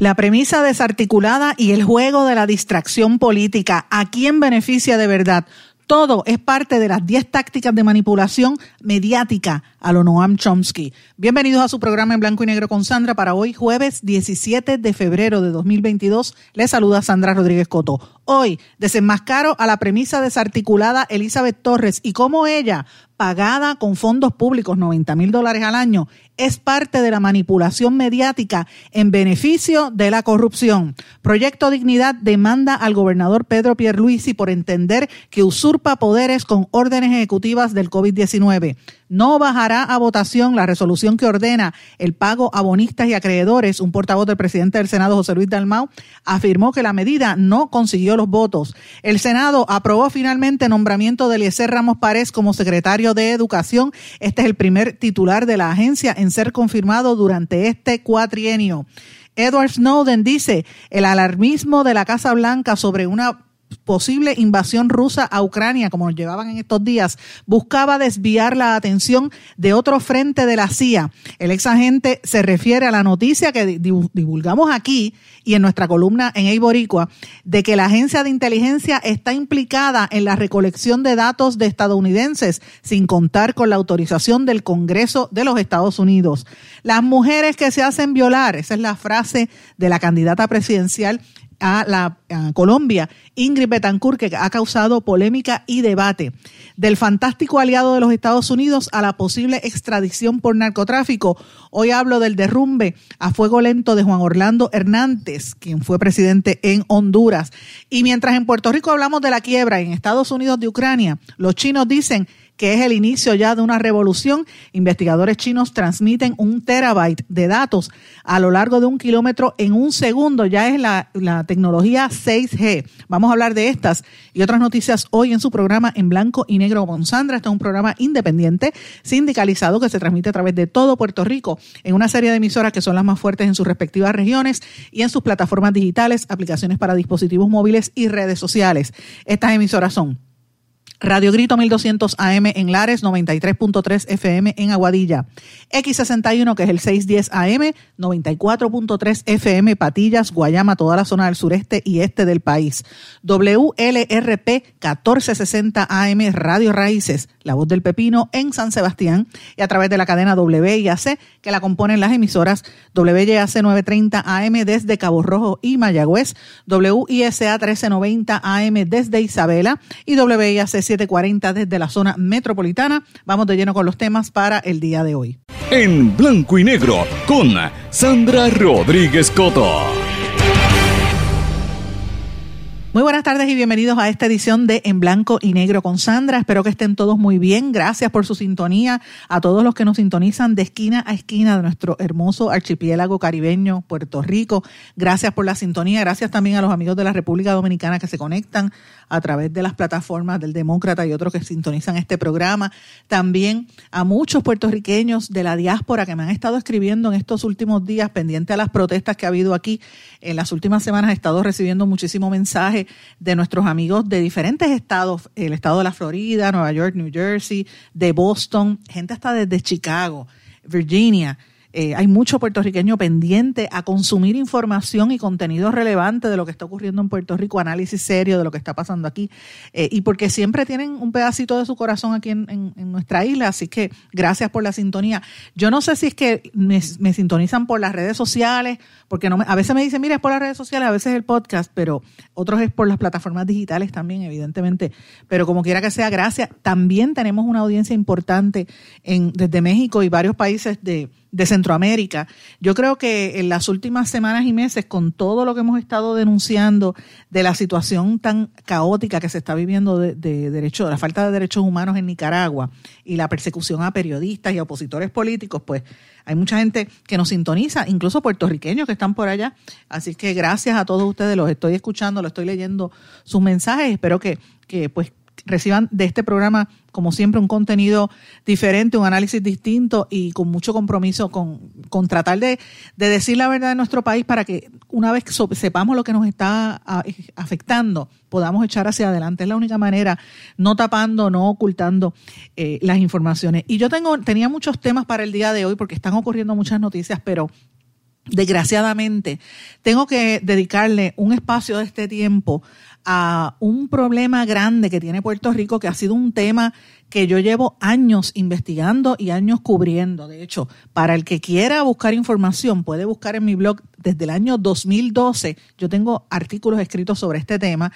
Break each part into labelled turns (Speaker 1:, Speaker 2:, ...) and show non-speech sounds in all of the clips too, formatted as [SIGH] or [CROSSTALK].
Speaker 1: La premisa desarticulada y el juego de la distracción política, ¿a quién beneficia de verdad? Todo es parte de las 10 tácticas de manipulación mediática a lo Noam Chomsky. Bienvenidos a su programa en blanco y negro con Sandra para hoy, jueves 17 de febrero de 2022. Les saluda Sandra Rodríguez Coto. Hoy desenmascaro a la premisa desarticulada Elizabeth Torres y cómo ella, pagada con fondos públicos 90 mil dólares al año, es parte de la manipulación mediática en beneficio de la corrupción. Proyecto Dignidad demanda al gobernador Pedro Pierluisi por entender que usurpa poderes con órdenes ejecutivas del COVID-19 no bajará a votación la resolución que ordena el pago a bonistas y acreedores. Un portavoz del presidente del Senado, José Luis Dalmau, afirmó que la medida no consiguió los votos. El Senado aprobó finalmente el nombramiento de Eliezer Ramos Párez como secretario de Educación. Este es el primer titular de la agencia en ser confirmado durante este cuatrienio. Edward Snowden dice, el alarmismo de la Casa Blanca sobre una posible invasión rusa a Ucrania, como nos llevaban en estos días, buscaba desviar la atención de otro frente de la CIA. El ex agente se refiere a la noticia que divulgamos aquí y en nuestra columna en Eiboricua de que la agencia de inteligencia está implicada en la recolección de datos de estadounidenses sin contar con la autorización del Congreso de los Estados Unidos. Las mujeres que se hacen violar, esa es la frase de la candidata presidencial a la Colombia, Ingrid Betancourt, que ha causado polémica y debate. Del fantástico aliado de los Estados Unidos a la posible extradición por narcotráfico. Hoy hablo del derrumbe a fuego lento de Juan Orlando Hernández, quien fue presidente en Honduras. Y mientras en Puerto Rico hablamos de la quiebra en Estados Unidos de Ucrania, los chinos dicen que es el inicio ya de una revolución. Investigadores chinos transmiten un terabyte de datos a lo largo de un kilómetro en un segundo. Ya es la, tecnología 6G. Vamos a hablar de estas y otras noticias hoy en su programa en blanco y negro con Sandra. Este es un programa independiente, sindicalizado, que se transmite a través de todo Puerto Rico en una serie de emisoras que son las más fuertes en sus respectivas regiones y en sus plataformas digitales, aplicaciones para dispositivos móviles y redes sociales. Estas emisoras son Radio Grito 1200 AM en Lares, 93.3 FM en Aguadilla. X61, que es el 610 AM, 94.3 FM Patillas, Guayama, toda la zona del sureste y este del país. WLRP 1460 AM Radio Raíces, La Voz del Pepino en San Sebastián y a través de la cadena WIAC que la componen las emisoras WYAC 930 AM desde Cabo Rojo y Mayagüez, WISA 1390 AM desde Isabela y WIAC 740 desde la zona metropolitana. Vamos de lleno con los temas para el día de hoy.
Speaker 2: En blanco y negro con Sandra Rodríguez Coto.
Speaker 1: Muy buenas tardes y bienvenidos a esta edición de En Blanco y Negro con Sandra. Espero que estén todos muy bien. Gracias por su sintonía. A todos los que nos sintonizan de esquina a esquina de nuestro hermoso archipiélago caribeño, Puerto Rico. Gracias por la sintonía. Gracias también a los amigos de la República Dominicana que se conectan a través de las plataformas del Demócrata y otros que sintonizan este programa. También a muchos puertorriqueños de la diáspora que me han estado escribiendo en estos últimos días pendiente a las protestas que ha habido aquí. En las últimas semanas he estado recibiendo muchísimo mensaje de nuestros amigos de diferentes estados, el estado de la Florida, Nueva York, New Jersey, de Boston, gente hasta desde Chicago, Virginia, eh, hay mucho puertorriqueño pendiente a consumir información y contenido relevante de lo que está ocurriendo en Puerto Rico, análisis serio de lo que está pasando aquí, eh, y porque siempre tienen un pedacito de su corazón aquí en, nuestra isla, así que gracias por la sintonía. Yo no sé si es que me, sintonizan por las redes sociales, porque no a veces me dicen, mira, es por las redes sociales, a veces es el podcast, pero otros es por las plataformas digitales también, evidentemente, pero como quiera que sea, gracias. También tenemos una audiencia importante en, desde México y varios países de de Centroamérica. Yo creo que en las últimas semanas y meses, con todo lo que hemos estado denunciando de la situación tan caótica que se está viviendo de, de, de la falta de derechos humanos en Nicaragua y la persecución a periodistas y opositores políticos, pues hay mucha gente que nos sintoniza, incluso puertorriqueños que están por allá. Así que gracias a todos ustedes, los estoy escuchando, los estoy leyendo sus mensajes. Espero que, que pues reciban de este programa, como siempre, un contenido diferente, un análisis distinto y con mucho compromiso con, tratar de, de, decir la verdad de nuestro país para que una vez que sepamos lo que nos está afectando, podamos echar hacia adelante. Es la única manera, no tapando, no ocultando eh, las informaciones. Y yo tengo, tenía muchos temas para el día de hoy porque están ocurriendo muchas noticias, pero desgraciadamente tengo que dedicarle un espacio de este tiempo a un problema grande que tiene Puerto Rico, que ha sido un tema que yo llevo años investigando y años cubriendo. De hecho, para el que quiera buscar información, puede buscar en mi blog desde el año 2012. Yo tengo artículos escritos sobre este tema.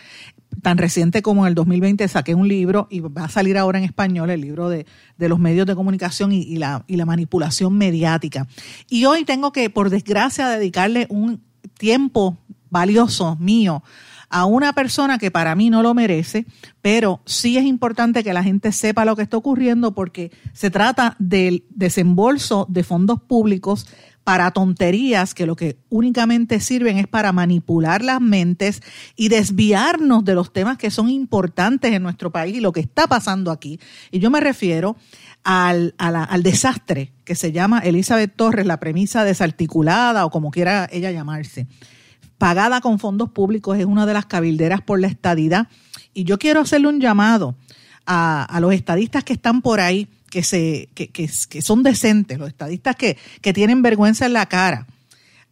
Speaker 1: Tan reciente como en el 2020 saqué un libro y va a salir ahora en español el libro de, de los medios de comunicación y, y, la, y la manipulación mediática. Y hoy tengo que, por desgracia, dedicarle un tiempo valioso mío a una persona que para mí no lo merece, pero sí es importante que la gente sepa lo que está ocurriendo porque se trata del desembolso de fondos públicos para tonterías que lo que únicamente sirven es para manipular las mentes y desviarnos de los temas que son importantes en nuestro país y lo que está pasando aquí. Y yo me refiero al, al desastre que se llama Elizabeth Torres, la premisa desarticulada o como quiera ella llamarse pagada con fondos públicos, es una de las cabilderas por la estadidad. Y yo quiero hacerle un llamado a, los estadistas que están por ahí, que, se, que, que, son decentes, los estadistas que, que, tienen vergüenza en la cara,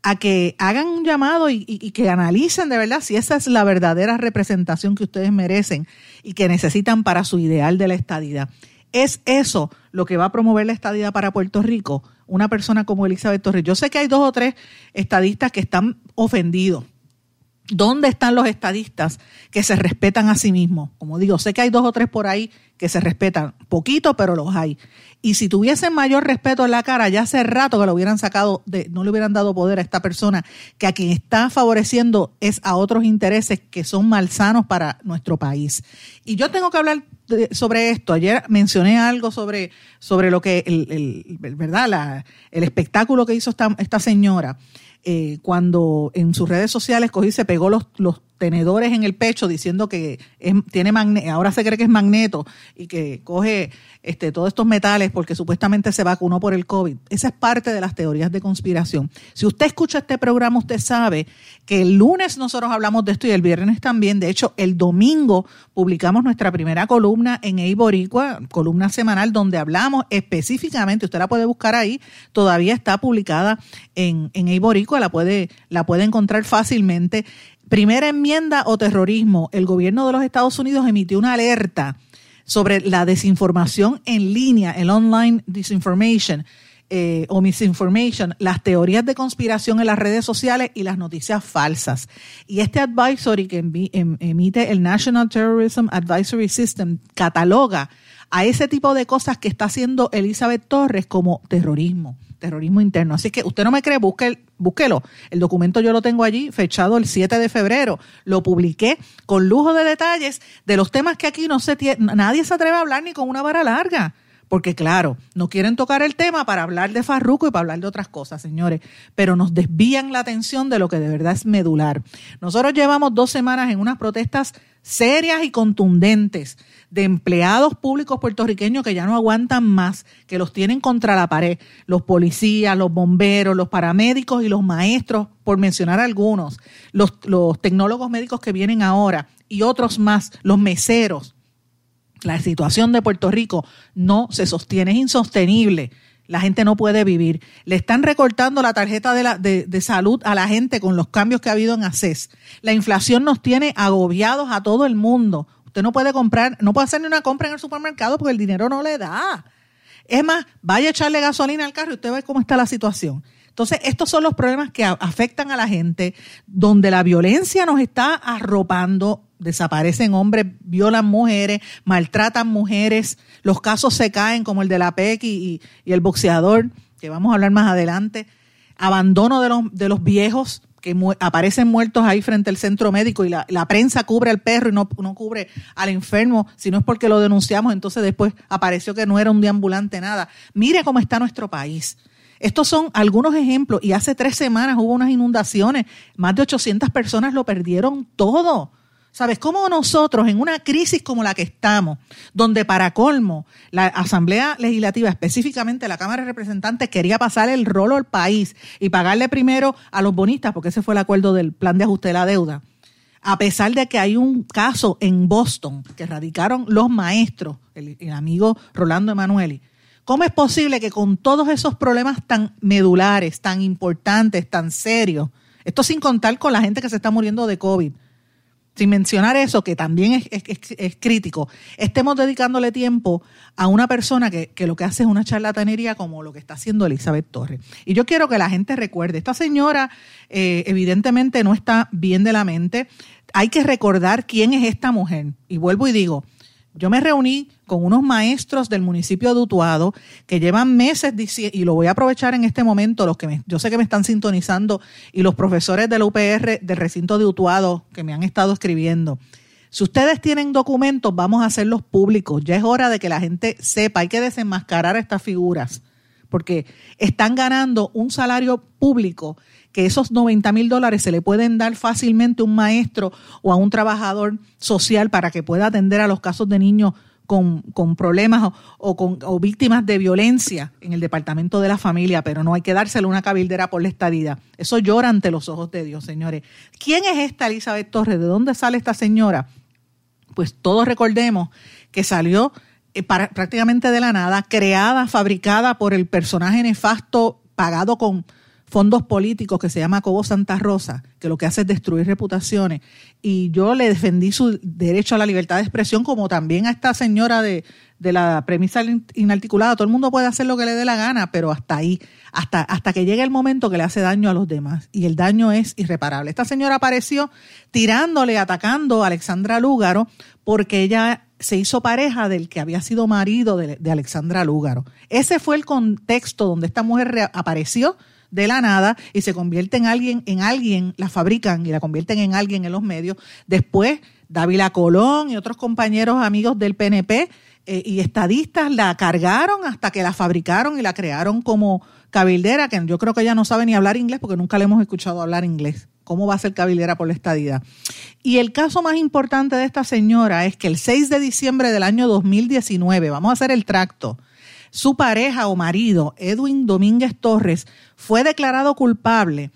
Speaker 1: a que hagan un llamado y, y, que analicen de verdad si esa es la verdadera representación que ustedes merecen y que necesitan para su ideal de la estadidad. ¿Es eso lo que va a promover la estadidad para Puerto Rico? Una persona como Elizabeth Torres. Yo sé que hay dos o tres estadistas que están ofendidos. ¿Dónde están los estadistas que se respetan a sí mismos? Como digo, sé que hay dos o tres por ahí que se respetan, poquito, pero los hay. Y si tuviesen mayor respeto en la cara, ya hace rato que lo hubieran sacado, de, no le hubieran dado poder a esta persona, que a quien está favoreciendo es a otros intereses que son malsanos para nuestro país. Y yo tengo que hablar sobre esto. Ayer mencioné algo sobre, sobre lo que, el, ¿verdad? El espectáculo que hizo esta, señora. Eh, cuando en sus redes sociales cogí se pegó los, los tenedores en el pecho diciendo que es, tiene ahora se cree que es magneto y que coge este, todos estos metales porque supuestamente se vacunó por el COVID. Esa es parte de las teorías de conspiración. Si usted escucha este programa, usted sabe que el lunes nosotros hablamos de esto y el viernes también. De hecho, el domingo publicamos nuestra primera columna en Eiboricua, columna semanal, donde hablamos específicamente, usted la puede buscar ahí, todavía está publicada en, en Eiboricua, la puede, la puede encontrar fácilmente primera enmienda o terrorismo, el gobierno de los Estados Unidos emitió una alerta sobre la desinformación en línea, el online disinformation eh, o misinformation, las teorías de conspiración en las redes sociales y las noticias falsas. Y este advisory que em, emite el National Terrorism Advisory System cataloga a ese tipo de cosas que está haciendo Elizabeth Torres como terrorismo terrorismo interno. Así que usted no me cree, busque, búsquelo. El documento yo lo tengo allí, fechado el 7 de febrero. Lo publiqué con lujo de detalles de los temas que aquí no se nadie se atreve a hablar ni con una vara larga. Porque claro, no quieren tocar el tema para hablar de Farruco y para hablar de otras cosas, señores, pero nos desvían la atención de lo que de verdad es medular. Nosotros llevamos dos semanas en unas protestas serias y contundentes de empleados públicos puertorriqueños que ya no aguantan más, que los tienen contra la pared, los policías, los bomberos, los paramédicos y los maestros, por mencionar algunos, los, los tecnólogos médicos que vienen ahora y otros más, los meseros. La situación de Puerto Rico no se sostiene, es insostenible la gente no puede vivir. Le están recortando la tarjeta de, la, de, de, salud a la gente con los cambios que ha habido en ACES. La inflación nos tiene agobiados a todo el mundo. Usted no puede comprar, no puede hacer ni una compra en el supermercado porque el dinero no le da. Es más, vaya a echarle gasolina al carro y usted ve cómo está la situación. Entonces, estos son los problemas que afectan a la gente, donde la violencia nos está arropando, desaparecen hombres, violan mujeres, maltratan mujeres, los casos se caen como el de la PEC y, y el boxeador que vamos a hablar más adelante, abandono de los, de los viejos que aparecen muertos ahí frente al centro médico y la, prensa cubre al perro y no, no, cubre al enfermo, si no es porque lo denunciamos, entonces después apareció que no era un deambulante, nada. Mire cómo está nuestro país. Estos son algunos ejemplos y hace tres semanas hubo unas inundaciones, más de 800 personas lo perdieron todo. ¿Sabes cómo nosotros en una crisis como la que estamos, donde para colmo la Asamblea Legislativa, específicamente la Cámara de Representantes, quería pasar el rolo al país y pagarle primero a los bonistas, porque ese fue el acuerdo del plan de ajuste de la deuda, a pesar de que hay un caso en Boston que radicaron los maestros, el, el amigo Rolando Emanueli, ¿Cómo es posible que con todos esos problemas tan medulares, tan importantes, tan serios, esto sin contar con la gente que se está muriendo de COVID, sin mencionar eso, que también es, crítico, estemos dedicándole tiempo a una persona que, lo que hace es una charlatanería como lo que está haciendo Elizabeth Torres. Y yo quiero que la gente recuerde, esta señora eh, evidentemente no está bien de la mente, hay que recordar quién es esta mujer. Y vuelvo y digo, yo me reuní con unos maestros del municipio de Utuado que llevan meses diciendo, y lo voy a aprovechar en este momento, los que yo sé que me están sintonizando, y los profesores del UPR del recinto de Utuado que me han estado escribiendo. Si ustedes tienen documentos, vamos a hacerlos públicos. Ya es hora de que la gente sepa, hay que desenmascarar estas figuras, porque están ganando un salario público que esos 90 mil dólares se le pueden dar fácilmente a un maestro o a un trabajador social para que pueda atender a los casos de niños con, problemas o, con víctimas de violencia en el departamento de la familia, pero no hay que dárselo una cabildera por la estadía. Eso llora ante los ojos de Dios, señores. ¿Quién es esta Elizabeth Torres? ¿De dónde sale esta señora? Pues todos recordemos que salió eh, prácticamente de la nada, creada, fabricada por el personaje nefasto pagado con fondos políticos que se llama Cobo Santa Rosa, que lo que hace es destruir reputaciones. Y yo le defendí su derecho a la libertad de expresión, como también a esta señora de, la premisa inarticulada. Todo el mundo puede hacer lo que le dé la gana, pero hasta ahí, hasta, hasta que llegue el momento que le hace daño a los demás. Y el daño es irreparable. Esta señora apareció tirándole, atacando a Alexandra Lúgaro, porque ella se hizo pareja del que había sido marido de, de Alexandra Lúgaro. Ese fue el contexto donde esta mujer apareció de la nada y se convierte en alguien, en alguien, la fabrican y la convierten en alguien en los medios. Después, Dávila Colón y otros compañeros amigos del PNP eh, y estadistas la cargaron hasta que la fabricaron y la crearon como cabildera, que yo creo que ella no sabe ni hablar inglés porque nunca le hemos escuchado hablar inglés. ¿Cómo va a ser cabildera por la estadidad? Y el caso más importante de esta señora es que el 6 de diciembre del año 2019, vamos a hacer el tracto, su pareja o marido, Edwin Domínguez Torres, fue declarado culpable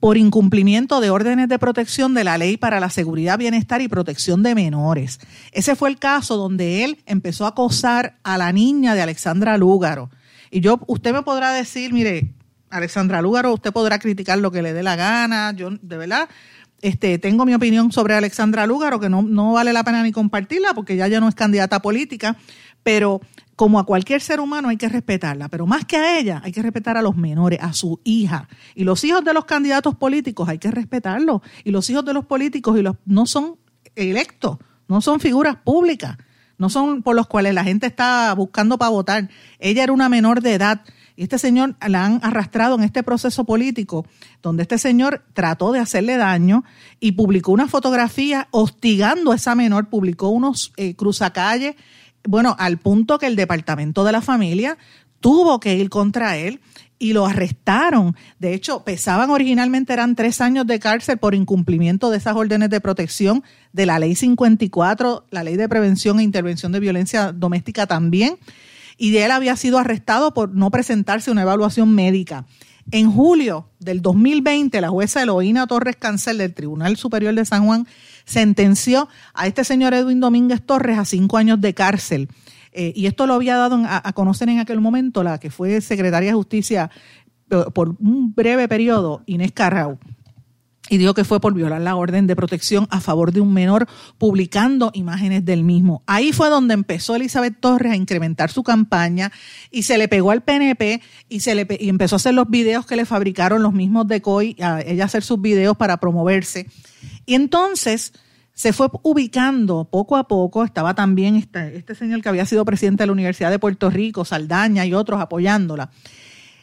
Speaker 1: por incumplimiento de órdenes de protección de la ley para la seguridad, bienestar y protección de menores. Ese fue el caso donde él empezó a acosar a la niña de Alexandra Lúgaro. Y yo, usted me podrá decir, mire, Alexandra Lúgaro, usted podrá criticar lo que le dé la gana, yo de verdad este, tengo mi opinión sobre Alexandra Lúgaro, que no, no vale la pena ni compartirla porque ya ya no es candidata política, pero como a cualquier ser humano hay que respetarla, pero más que a ella hay que respetar a los menores, a su hija. Y los hijos de los candidatos políticos hay que respetarlos. Y los hijos de los políticos y los, no son electos, no son figuras públicas, no son por los cuales la gente está buscando para votar. Ella era una menor de edad. Y este señor la han arrastrado en este proceso político, donde este señor trató de hacerle daño y publicó una fotografía hostigando a esa menor, publicó unos eh, cruzacalles bueno, al punto que el departamento de la familia tuvo que ir contra él y lo arrestaron. De hecho, pesaban originalmente, eran tres años de cárcel por incumplimiento de esas órdenes de protección de la ley 54, la ley de prevención e intervención de violencia doméstica también. Y de él había sido arrestado por no presentarse una evaluación médica. En julio del 2020, la jueza Eloína Torres Cancel del Tribunal Superior de San Juan sentenció a este señor Edwin Domínguez Torres a cinco años de cárcel. Eh, y esto lo había dado a, conocer en aquel momento la que fue secretaria de Justicia eh, por un breve periodo, Inés Carrau y dijo que fue por violar la orden de protección a favor de un menor publicando imágenes del mismo. Ahí fue donde empezó Elizabeth Torres a incrementar su campaña y se le pegó al PNP y, se le, empezó a hacer los videos que le fabricaron los mismos de COI, a ella hacer sus videos para promoverse. Y entonces se fue ubicando poco a poco, estaba también este señor que había sido presidente de la Universidad de Puerto Rico, Saldaña y otros apoyándola.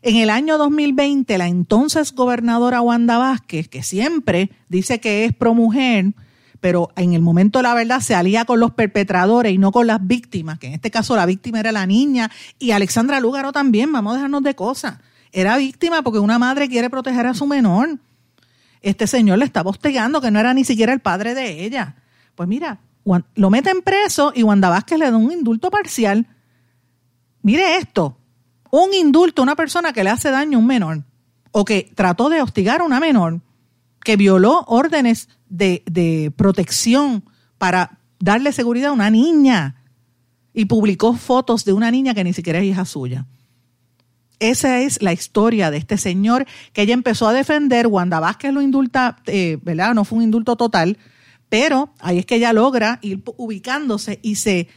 Speaker 1: En el año 2020, la entonces gobernadora Wanda Vázquez, que siempre dice que es pro mujer, pero en el momento de la verdad se alía con los perpetradores y no con las víctimas, que en este caso la víctima era la niña y Alexandra Lúgaro también, vamos a dejarnos de cosas. Era víctima porque una madre quiere proteger a su menor. Este señor le estaba hostigando que no era ni siquiera el padre de ella. Pues mira, lo meten preso y Wanda Vázquez le da un indulto parcial. Mire esto, un indulto a una persona que le hace daño a un menor o que trató de hostigar a una menor, que violó órdenes de, protección para darle seguridad a una niña y publicó fotos de una niña que ni siquiera es hija suya. Esa es la historia de este señor que ella empezó a defender. Wanda Vázquez lo indulta, eh, ¿verdad? No fue un indulto total, pero ahí es que ella logra ir ubicándose y se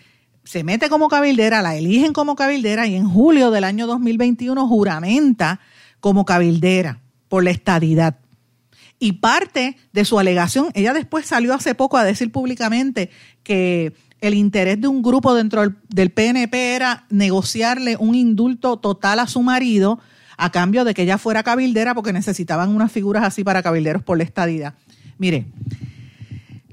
Speaker 1: se mete como cabildera, la eligen como cabildera y en julio del año 2021 juramenta como cabildera por la estadidad. Y parte de su alegación, ella después salió hace poco a decir públicamente que el interés de un grupo dentro del, PNP era negociarle un indulto total a su marido a cambio de que ella fuera cabildera porque necesitaban unas figuras así para cabilderos por la estadidad. Mire,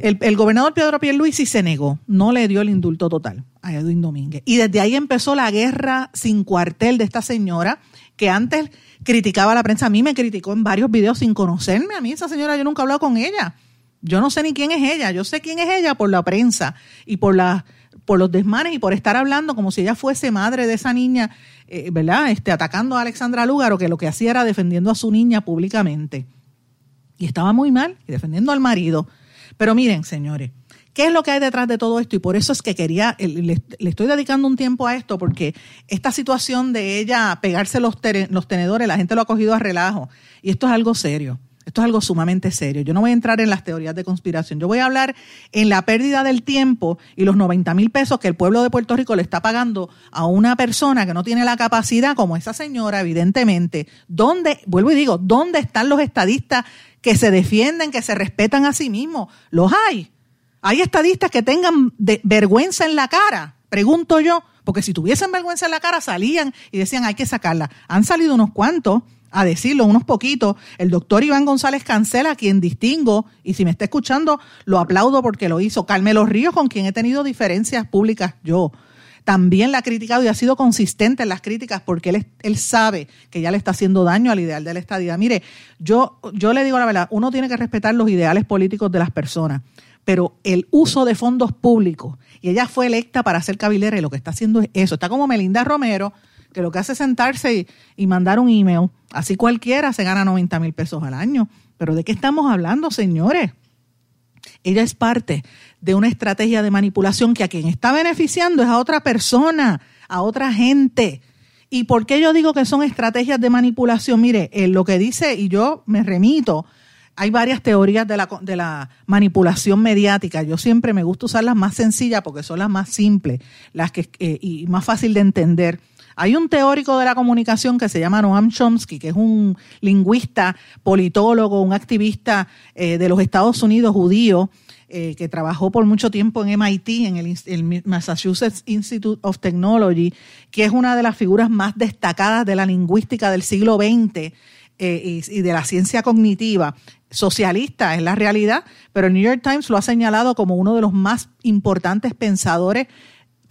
Speaker 1: el, gobernador Pedro Pierluisi se negó, no le dio el indulto total a Edwin Domínguez. Y desde ahí empezó la guerra sin cuartel de esta señora que antes criticaba a la prensa. A mí me criticó en varios videos sin conocerme. A mí esa señora yo nunca he hablado con ella. Yo no sé ni quién es ella. Yo sé quién es ella por la prensa y por los desmanes y por estar hablando como si ella fuese madre de esa niña, eh, ¿verdad? Este, atacando a Alexandra Lúgaro, que lo que hacía era defendiendo a su niña públicamente. Y estaba muy mal, y defendiendo al marido. Pero miren, señores, ¿qué es lo que hay detrás de todo esto? Y por eso es que quería, le, estoy dedicando un tiempo a esto, porque esta situación de ella pegarse los, los tenedores, la gente lo ha cogido a relajo. Y esto es algo serio. Esto es algo sumamente serio. Yo no voy a entrar en las teorías de conspiración. Yo voy a hablar en la pérdida del tiempo y los 90 mil pesos que el pueblo de Puerto Rico le está pagando a una persona que no tiene la capacidad, como esa señora, evidentemente. ¿Dónde, vuelvo y digo, dónde están los estadistas que se defienden, que se respetan a sí mismos. Los hay. Hay estadistas que tengan vergüenza en la cara, pregunto yo, porque si tuviesen vergüenza en la cara salían y decían hay que sacarla. Han salido unos cuantos a decirlo, unos poquitos. El doctor Iván González Cancela, quien distingo, y si me está escuchando, lo aplaudo porque lo hizo. Carmelo Ríos, con quien he tenido diferencias públicas yo también la ha criticado y ha sido consistente en las críticas porque él, él sabe que ya le está haciendo daño al ideal de la estadía. Mire, yo, yo le digo la verdad, uno tiene que respetar los ideales políticos de las personas, pero el uso de fondos públicos, y ella fue electa para ser cabilera y lo que está haciendo es eso, está como Melinda Romero, que lo que hace es sentarse y, y mandar un email, así cualquiera se gana 90 mil pesos al año. Pero ¿de qué estamos hablando, señores? Ella es parte de una estrategia de manipulación que a quien está beneficiando es a otra persona, a otra gente. ¿Y por qué yo digo que son estrategias de manipulación? Mire, eh, lo que dice, y yo me remito, hay varias teorías de la, de la manipulación mediática. Yo siempre me gusta usar las más sencillas porque son las más simples las que, eh, y más fácil de entender. Hay un teórico de la comunicación que se llama Noam Chomsky, que es un lingüista, politólogo, un activista eh, de los Estados Unidos judío, eh, que trabajó por mucho tiempo en MIT, en el, Massachusetts Institute of Technology, que es una de las figuras más destacadas de la lingüística del siglo XX eh, y, de la ciencia cognitiva. Socialista es la realidad, pero el New York Times lo ha señalado como uno de los más importantes pensadores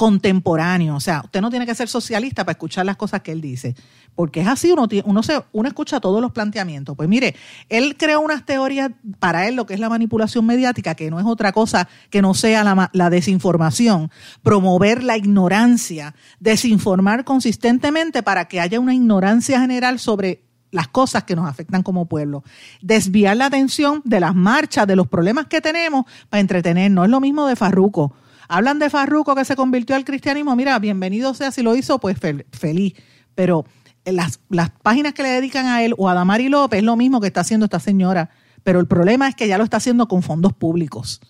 Speaker 1: contemporáneo. O sea, usted no tiene que ser socialista para escuchar las cosas que él dice, porque es así, uno, uno, se, uno escucha todos los planteamientos. Pues mire, él creó unas teorías para él, lo que es la manipulación mediática, que no es otra cosa que no sea la, la desinformación, promover la ignorancia, desinformar consistentemente para que haya una ignorancia general sobre las cosas que nos afectan como pueblo. Desviar la atención de las marchas, de los problemas que tenemos para entretenernos. Es lo mismo de Farruco. Hablan de Farruco que se convirtió al cristianismo. Mira, bienvenido sea si lo hizo, pues feliz. Pero las, las páginas que le dedican a él o a Damari López es lo mismo que está haciendo esta señora. Pero el problema es que ya lo está haciendo con fondos públicos.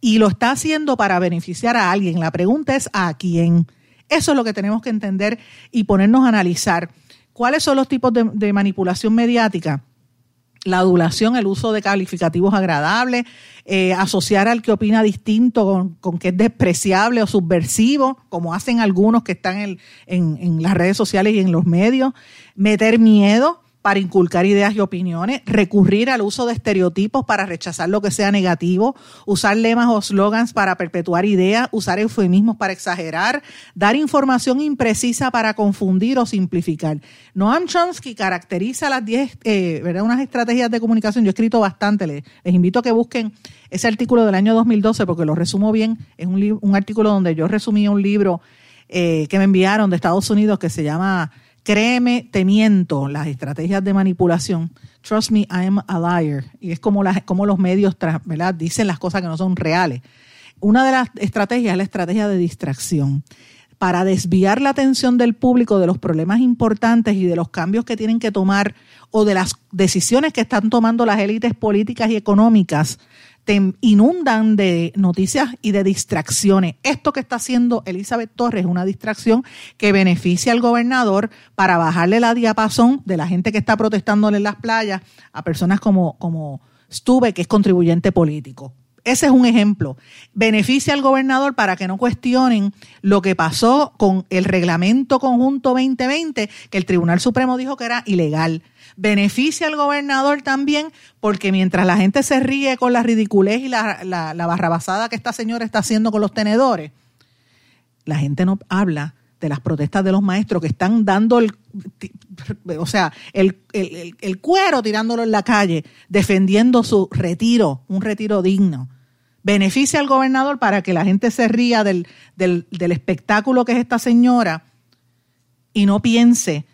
Speaker 1: Y lo está haciendo para beneficiar a alguien. La pregunta es a quién. Eso es lo que tenemos que entender y ponernos a analizar. ¿Cuáles son los tipos de manipulación mediática? La adulación, el uso de calificativos agradables, eh, asociar al que opina distinto con, que es despreciable o subversivo, como hacen algunos que están en, en las redes sociales y en los medios, meter miedo, para inculcar ideas y opiniones, recurrir al uso de estereotipos para rechazar lo que sea negativo, usar lemas o slogans para perpetuar ideas, usar eufemismos para exagerar, dar información imprecisa para confundir o simplificar. Noam Chomsky caracteriza las 10, eh, unas estrategias de comunicación. Yo he escrito bastante, les, invito a que busquen ese artículo del año 2012 porque lo resumo bien. Es un, artículo donde yo resumí un libro eh, que me enviaron de Estados Unidos que se llama Créeme, te miento, las estrategias de manipulación. Trust me, I am a liar. Y es como, las, como los medios ¿verdad? dicen las cosas que no son reales. Una de las estrategias es la estrategia de distracción. Para desviar la atención del público de los problemas importantes y de los cambios que tienen que tomar o de las decisiones que están tomando las élites políticas y económicas te inundan de noticias y de distracciones. Esto que está haciendo Elizabeth Torres es una distracción que beneficia al gobernador para bajarle la diapasón de la gente que está protestándole en las playas a personas como, como Stuve, que es contribuyente político. Ese es un ejemplo. Beneficia al gobernador para que no cuestionen lo que pasó con el reglamento conjunto 2020, que el Tribunal Supremo dijo que era ilegal beneficia al gobernador también porque mientras la gente se ríe con la ridiculez y la, la, barrabasada que esta señora está haciendo con los tenedores, la gente no habla de las protestas de los maestros que están dando el, o sea, el, el, cuero tirándolo en la calle, defendiendo su retiro, un retiro digno. Beneficia al gobernador para que la gente se ría del, del, del espectáculo que es esta señora y no piense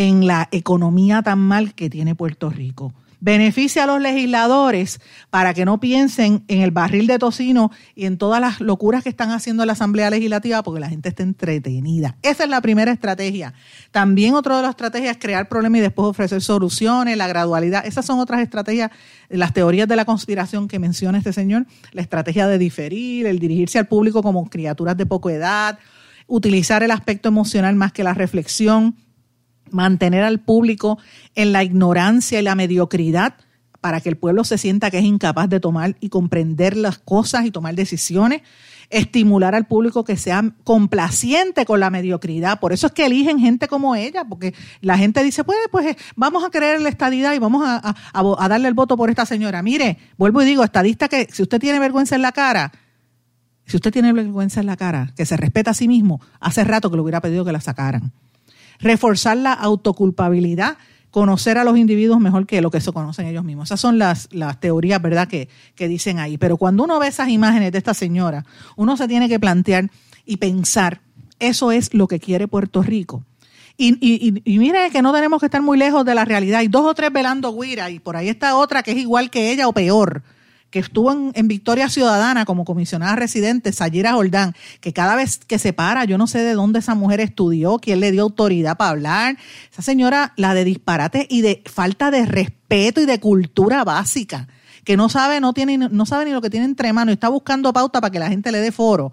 Speaker 1: en la economía tan mal que tiene Puerto Rico. Beneficia a los legisladores para que no piensen en el barril de tocino y en todas las locuras que están haciendo en la Asamblea Legislativa porque la gente está entretenida. Esa es la primera estrategia. También otra de las estrategias es crear problemas y después ofrecer soluciones, la gradualidad. Esas son otras estrategias, las teorías de la conspiración que menciona este señor, la estrategia de diferir, el dirigirse al público como criaturas de poca edad, utilizar el aspecto emocional más que la reflexión mantener al público en la ignorancia y la mediocridad para que el pueblo se sienta que es incapaz de tomar y comprender las cosas y tomar decisiones, estimular al público que sea complaciente con la mediocridad. Por eso es que eligen gente como ella, porque la gente dice, pues, pues vamos a creer la estadidad y vamos a, a darle el voto por esta señora. Mire, vuelvo y digo, estadista que si usted tiene vergüenza en la cara, si usted tiene vergüenza en la cara, que se respeta a sí mismo, hace rato que le hubiera pedido que la sacaran reforzar la autoculpabilidad, conocer a los individuos mejor que lo que se conocen ellos mismos. Esas son las, las teorías, ¿verdad?, que, que dicen ahí. Pero cuando uno ve esas imágenes de esta señora, uno se tiene que plantear y pensar, eso es lo que quiere Puerto Rico. Y, y, y, mire que no tenemos que estar muy lejos de la realidad. Hay dos o tres velando guira y por ahí está otra que es igual que ella o peor que estuvo en, Victoria Ciudadana como comisionada residente, Sayira Jordán, que cada vez que se para, yo no sé de dónde esa mujer estudió, quién le dio autoridad para hablar. Esa señora, la de disparate y de falta de respeto y de cultura básica, que no sabe, no tiene, no sabe ni lo que tiene entre manos y está buscando pauta para que la gente le dé foro.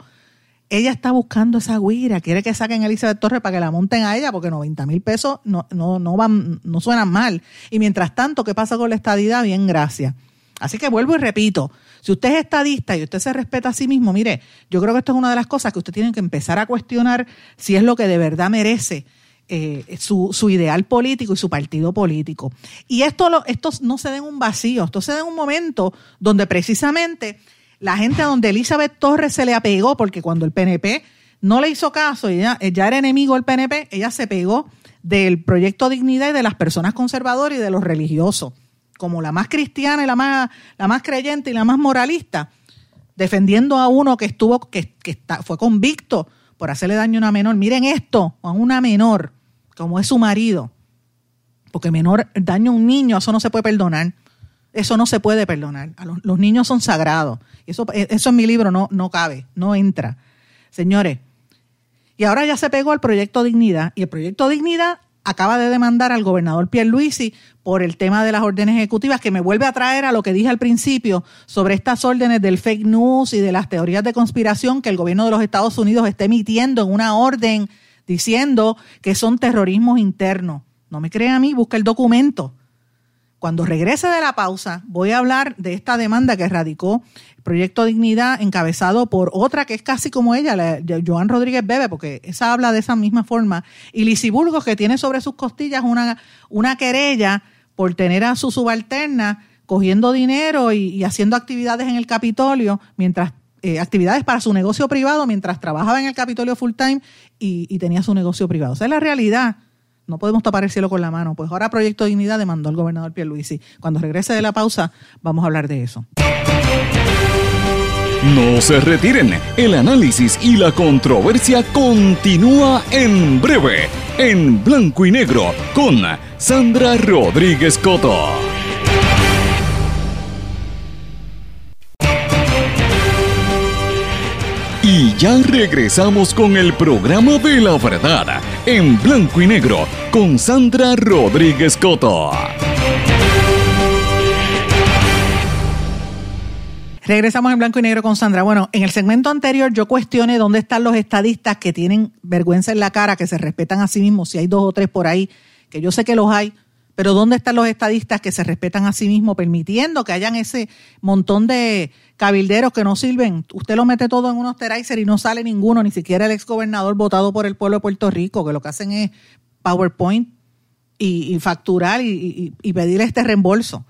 Speaker 1: Ella está buscando esa guira, quiere que saquen a Elizabeth Torres para que la monten a ella, porque 90 mil pesos no, no, no, van, no suenan mal. Y mientras tanto, ¿qué pasa con la estadidad? Bien, gracias. Así que vuelvo y repito, si usted es estadista y usted se respeta a sí mismo, mire, yo creo que esto es una de las cosas que usted tiene que empezar a cuestionar si es lo que de verdad merece eh, su, su, ideal político y su partido político. Y esto, lo, no se da un vacío, esto se da en un momento donde precisamente la gente a donde Elizabeth Torres se le apegó, porque cuando el PNP no le hizo caso y ya, ya era enemigo del PNP, ella se pegó del proyecto Dignidad y de las personas conservadoras y de los religiosos como la más cristiana y la más, la más creyente y la más moralista, defendiendo a uno que estuvo, que, está, fue convicto por hacerle daño a una menor. Miren esto, a una menor, como es su marido. Porque menor daño a un niño, eso no se puede perdonar. Eso no se puede perdonar. los, niños son sagrados. Eso, eso en mi libro no, no cabe, no entra. Señores, y ahora ya se pegó al proyecto Dignidad. Y el proyecto Dignidad acaba de demandar al gobernador Pierluisi por el tema de las órdenes ejecutivas, que me vuelve a traer a lo que dije al principio sobre estas órdenes del fake news y de las teorías de conspiración que el gobierno de los Estados Unidos está emitiendo en una orden diciendo que son terrorismos internos. No me crea a mí, busca el documento. Cuando regrese de la pausa, voy a hablar de esta demanda que radicó Proyecto Dignidad, encabezado por otra que es casi como ella, la, Joan Rodríguez Bebe, porque esa habla de esa misma forma, y Burgos, que tiene sobre sus costillas una, una querella por tener a su subalterna cogiendo dinero y, haciendo actividades en el Capitolio, mientras eh, actividades para su negocio privado, mientras trabajaba en el Capitolio full time y, tenía su negocio privado. O sea, es la realidad. No podemos tapar el cielo con la mano. Pues ahora Proyecto Dignidad demandó al gobernador Pierluisi. Cuando regrese de la pausa, vamos a hablar de eso.
Speaker 2: No se retiren. El análisis y la controversia continúa en breve, en blanco y negro, con Sandra Rodríguez Coto. Y ya regresamos con el programa de la verdad, en blanco y negro, con Sandra Rodríguez Coto.
Speaker 1: Regresamos en blanco y negro con Sandra. Bueno, en el segmento anterior yo cuestioné dónde están los estadistas que tienen vergüenza en la cara, que se respetan a sí mismos, si hay dos o tres por ahí, que yo sé que los hay, pero ¿dónde están los estadistas que se respetan a sí mismos, permitiendo que hayan ese montón de cabilderos que no sirven? Usted lo mete todo en un osterizer y no sale ninguno, ni siquiera el exgobernador votado por el pueblo de Puerto Rico, que lo que hacen es PowerPoint y, facturar y, y, pedir este reembolso.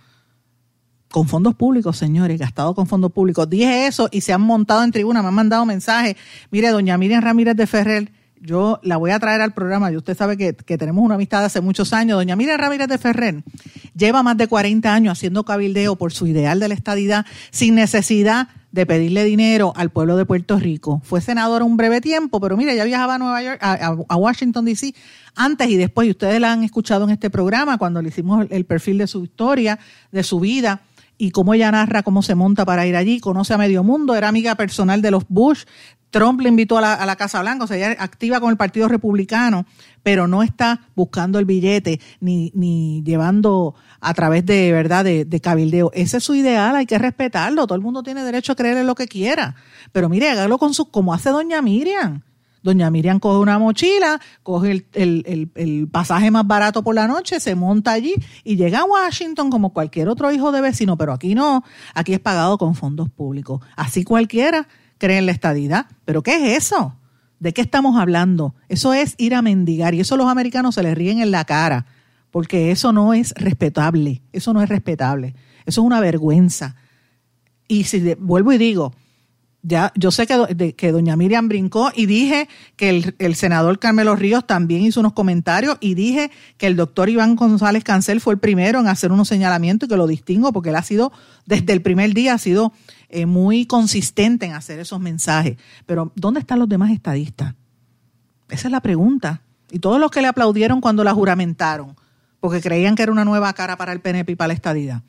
Speaker 1: Con fondos públicos, señores, gastado con fondos públicos. Dije eso y se han montado en tribuna, me han mandado mensajes. Mire, doña Miriam Ramírez de Ferrer yo la voy a traer al programa y usted sabe que, tenemos una amistad hace muchos años. Doña Miriam Ramírez de Ferrer lleva más de 40 años haciendo cabildeo por su ideal de la estadidad sin necesidad de pedirle dinero al pueblo de Puerto Rico. Fue senadora un breve tiempo, pero mire, ya viajaba a Nueva York, a, Washington D.C. antes y después, y ustedes la han escuchado en este programa cuando le hicimos el perfil de su historia, de su vida y cómo ella narra cómo se monta para ir allí, conoce a medio mundo, era amiga personal de los Bush, Trump le invitó a la, Casa Blanca, o sea, ella activa con el Partido Republicano, pero no está buscando el billete ni, ni llevando a través de verdad de, cabildeo. Ese es su ideal, hay que respetarlo. Todo el mundo tiene derecho a creerle lo que quiera. Pero mire, hágalo con su, como hace doña Miriam. Doña Miriam coge una mochila, coge el, el, pasaje más barato por la noche, se monta allí y llega a Washington como cualquier otro hijo de vecino, pero aquí no, aquí es pagado con fondos públicos. Así cualquiera cree en la estadidad. ¿Pero qué es eso? ¿De qué estamos hablando? Eso es ir a mendigar y eso los americanos se les ríen en la cara, porque eso no es respetable, eso no es respetable, eso es una vergüenza. Y si vuelvo y digo, ya yo sé que, que doña Miriam brincó y dije que el, el, senador Carmelo Ríos también hizo unos comentarios y dije que el doctor Iván González Cancel fue el primero en hacer unos señalamientos y que lo distingo porque él ha sido, desde el primer día, ha sido eh, muy consistente en hacer esos mensajes. Pero ¿dónde están los demás estadistas? Esa es la pregunta. Y todos los que le aplaudieron cuando la juramentaron, porque creían que era una nueva cara para el PNP y para la estadidad.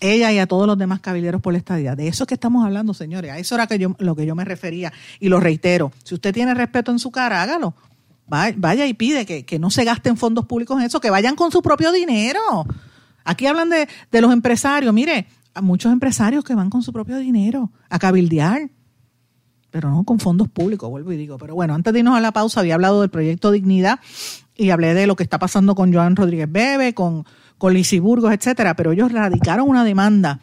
Speaker 1: Ella y a todos los demás caballeros por la estadidad. De eso es que estamos hablando, señores. A eso era que yo, lo que yo me refería. Y lo reitero. Si usted tiene respeto en su cara, hágalo. Vaya y pide que, que no se gasten fondos públicos en eso, que vayan con su propio dinero. Aquí hablan de, de los empresarios. Mire, a muchos empresarios que van con su propio dinero a cabildear, pero no con fondos públicos, vuelvo y digo. Pero bueno, antes de irnos a la pausa, había hablado del proyecto Dignidad y hablé de lo que está pasando con Joan Rodríguez Bebe, con, con Burgos, etcétera, pero ellos radicaron una demanda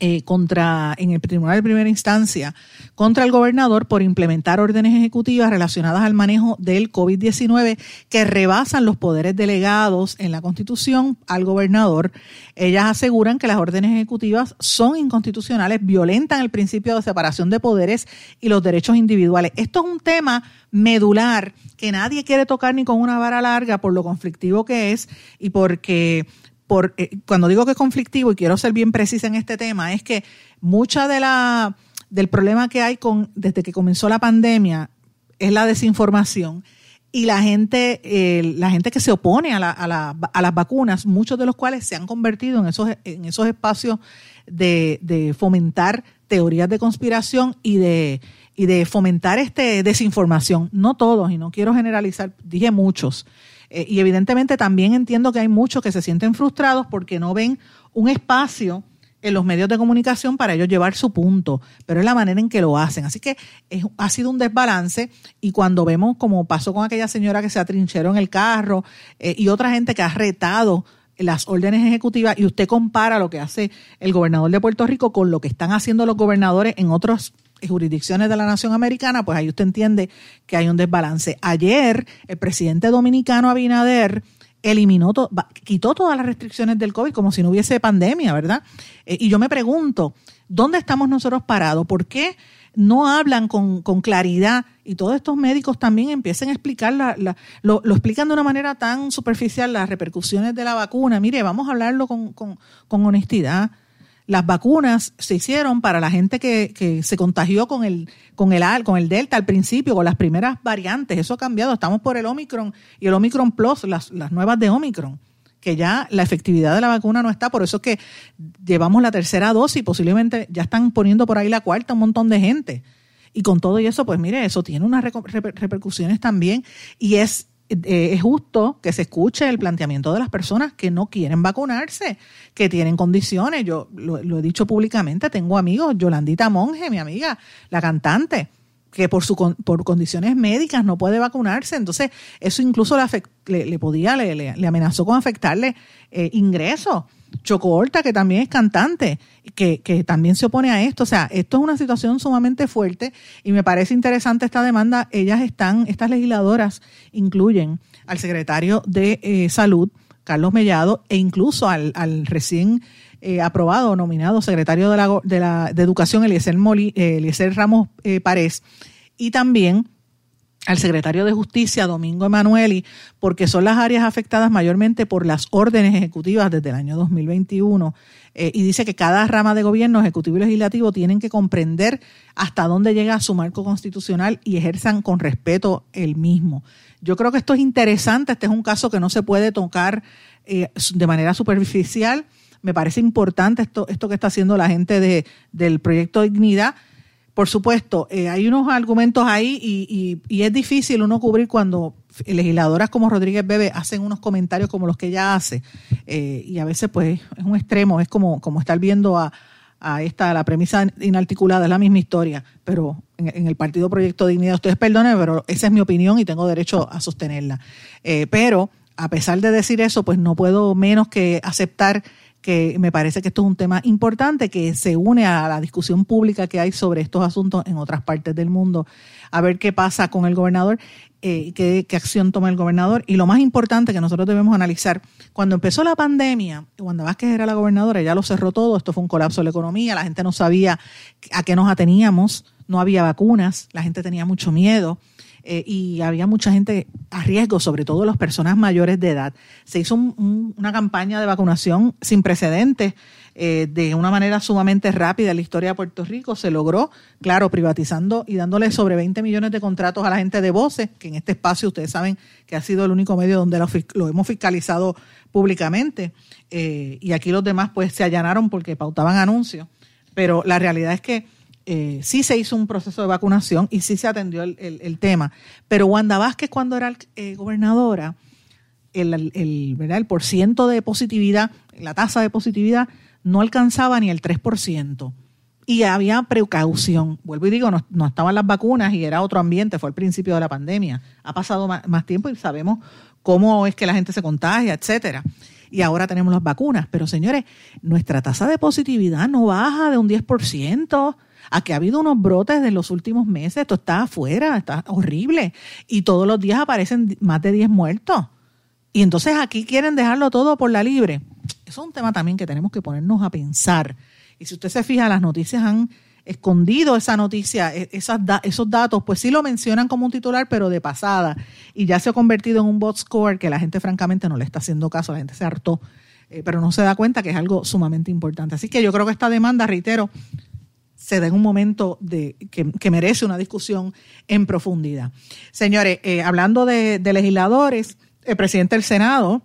Speaker 1: eh, contra, en el Tribunal de Primera Instancia contra el gobernador por implementar órdenes ejecutivas relacionadas al manejo del COVID-19 que rebasan los poderes delegados en la Constitución al gobernador. Ellas aseguran que las órdenes ejecutivas son inconstitucionales, violentan el principio de separación de poderes y los derechos individuales. Esto es un tema medular que nadie quiere tocar ni con una vara larga por lo conflictivo que es y porque eh, cuando digo que es conflictivo y quiero ser bien precisa en este tema, es que mucha de la del problema que hay con desde que comenzó la pandemia es la desinformación y la gente eh, la gente que se opone a, la, a, las vacunas, muchos de los cuales se han convertido en esos en esos espacios de fomentar teorías de conspiración y de y de fomentar este desinformación. No todos y no quiero generalizar, dije muchos eh, y evidentemente también entiendo que hay muchos que se sienten frustrados porque no ven un espacio en los medios de comunicación para ellos llevar su punto, pero es la manera en que lo hacen. Así que ha sido un desbalance y cuando vemos como pasó con aquella señora que se atrincheró en el carro eh, y otra gente que ha retado las órdenes ejecutivas y usted compara lo que hace el gobernador de Puerto Rico con lo que están haciendo los gobernadores en otras jurisdicciones de la nación americana, pues ahí usted entiende que hay un desbalance. Ayer el presidente dominicano Abinader eliminó, quitó todas las restricciones del COVID como si no hubiese pandemia, ¿verdad? Eh, y yo me pregunto, ¿dónde estamos nosotros parados? ¿Por qué no hablan con, claridad y todos estos médicos también empiezan a explicar, lo, explican de una manera tan superficial las repercusiones de la vacuna? Mire, vamos a hablarlo con honestidad las vacunas se hicieron para la gente que, se contagió con el, con, el, con el Delta al principio, con las primeras variantes. Eso ha cambiado. Estamos por el Omicron y el Omicron Plus, las, las nuevas de Omicron que ya la efectividad de la vacuna no está, por eso es que llevamos la tercera dosis y posiblemente ya están poniendo por ahí la cuarta un montón de gente. Y con todo eso, pues mire, eso tiene unas repercusiones también y es eh, es justo que se escuche el planteamiento de las personas que no quieren vacunarse, que tienen condiciones. Yo lo, he dicho públicamente, tengo amigos, Yolandita Monge, mi amiga, la cantante, que por, su, por condiciones médicas no puede vacunarse. Entonces, eso incluso le, le, podía, le, le, amenazó con afectarle eh, ingresos. Chocorta, que también es cantante, que, que, también se opone a esto. O sea, esto es una situación sumamente fuerte y me parece interesante esta demanda. Ellas están, estas legisladoras incluyen al secretario de eh, Salud, Carlos Mellado, e incluso al, al recién eh, aprobado nominado secretario de, la, de, la, de Educación, Eliezer, Moli, eh, Ramos Párez, y también al secretario de Justicia, Domingo Emanueli, porque son las áreas afectadas mayormente por las órdenes ejecutivas desde el año 2021. Eh, y dice que cada rama de gobierno, ejecutivo y legislativo, tienen que comprender hasta dónde llega su marco constitucional y ejerzan con respeto el mismo. Yo creo que esto es interesante, este es un caso que no se puede tocar eh, de manera superficial. Me parece importante esto, esto que está haciendo la gente de, del proyecto Dignidad por supuesto, eh, hay unos argumentos ahí y, es difícil uno cubrir cuando legisladoras como Rodríguez Bebe hacen unos comentarios como los que ella hace. Eh, y a veces, pues, es un extremo, es como, como estar viendo a, esta, la premisa inarticulada, es la misma historia, pero en, el Partido Proyecto Dignidad, ustedes perdonen, pero esa es mi opinión y tengo derecho a sostenerla. Eh, pero, a pesar de decir eso, pues no puedo menos que aceptar que me parece que esto es un tema importante que se une a la discusión pública que hay sobre estos asuntos en otras partes del mundo, a ver qué pasa con el gobernador, eh, qué, acción toma el gobernador. Y lo más importante que nosotros debemos analizar, cuando empezó la pandemia, Wanda Vázquez era la gobernadora, ya lo cerró todo, esto fue un colapso de la economía, la gente no sabía a qué nos ateníamos, no había vacunas, la gente tenía mucho miedo. Eh, y había mucha gente a riesgo, sobre todo las personas mayores de edad. Se hizo una campaña de vacunación sin precedentes, eh, de una manera sumamente rápida en la historia de Puerto Rico. Se logró, claro, privatizando y dándole sobre 20 millones de contratos a la gente de voces, que en este espacio ustedes saben que ha sido el único medio donde lo, hemos fiscalizado públicamente. Eh, y aquí los demás pues se allanaron porque pautaban anuncios. Pero la realidad es que eh, sí se hizo un proceso de vacunación y sí se atendió el, tema. Pero Wanda Vázquez, cuando era eh, gobernadora, el, el, ¿verdad? el porciento de positividad, la tasa de positividad, no alcanzaba ni el 3%. Y había precaución. Vuelvo y digo, no, estaban las vacunas y era otro ambiente, fue al principio de la pandemia. Ha pasado más, más tiempo y sabemos cómo es que la gente se contagia, etcétera y ahora tenemos las vacunas. Pero señores, nuestra tasa de positividad no baja de un 10% a que ha habido unos brotes de los últimos meses, esto está afuera, está horrible, y todos los días aparecen más de 10 muertos. Y entonces aquí quieren dejarlo todo por la libre. Eso es un tema también que tenemos que ponernos a pensar. Y si usted se fija, las noticias han escondido esa noticia, e, esas esos datos, pues sí lo mencionan como un titular, pero de pasada. Y ya se ha convertido en un bot score que la gente francamente no le está haciendo caso, la gente se hartó, eh, pero no se da cuenta que es algo sumamente importante. Así que yo creo que esta demanda, reitero, se da en un momento de, que, merece una discusión en profundidad. Señores, eh, hablando de, legisladores, el presidente del Senado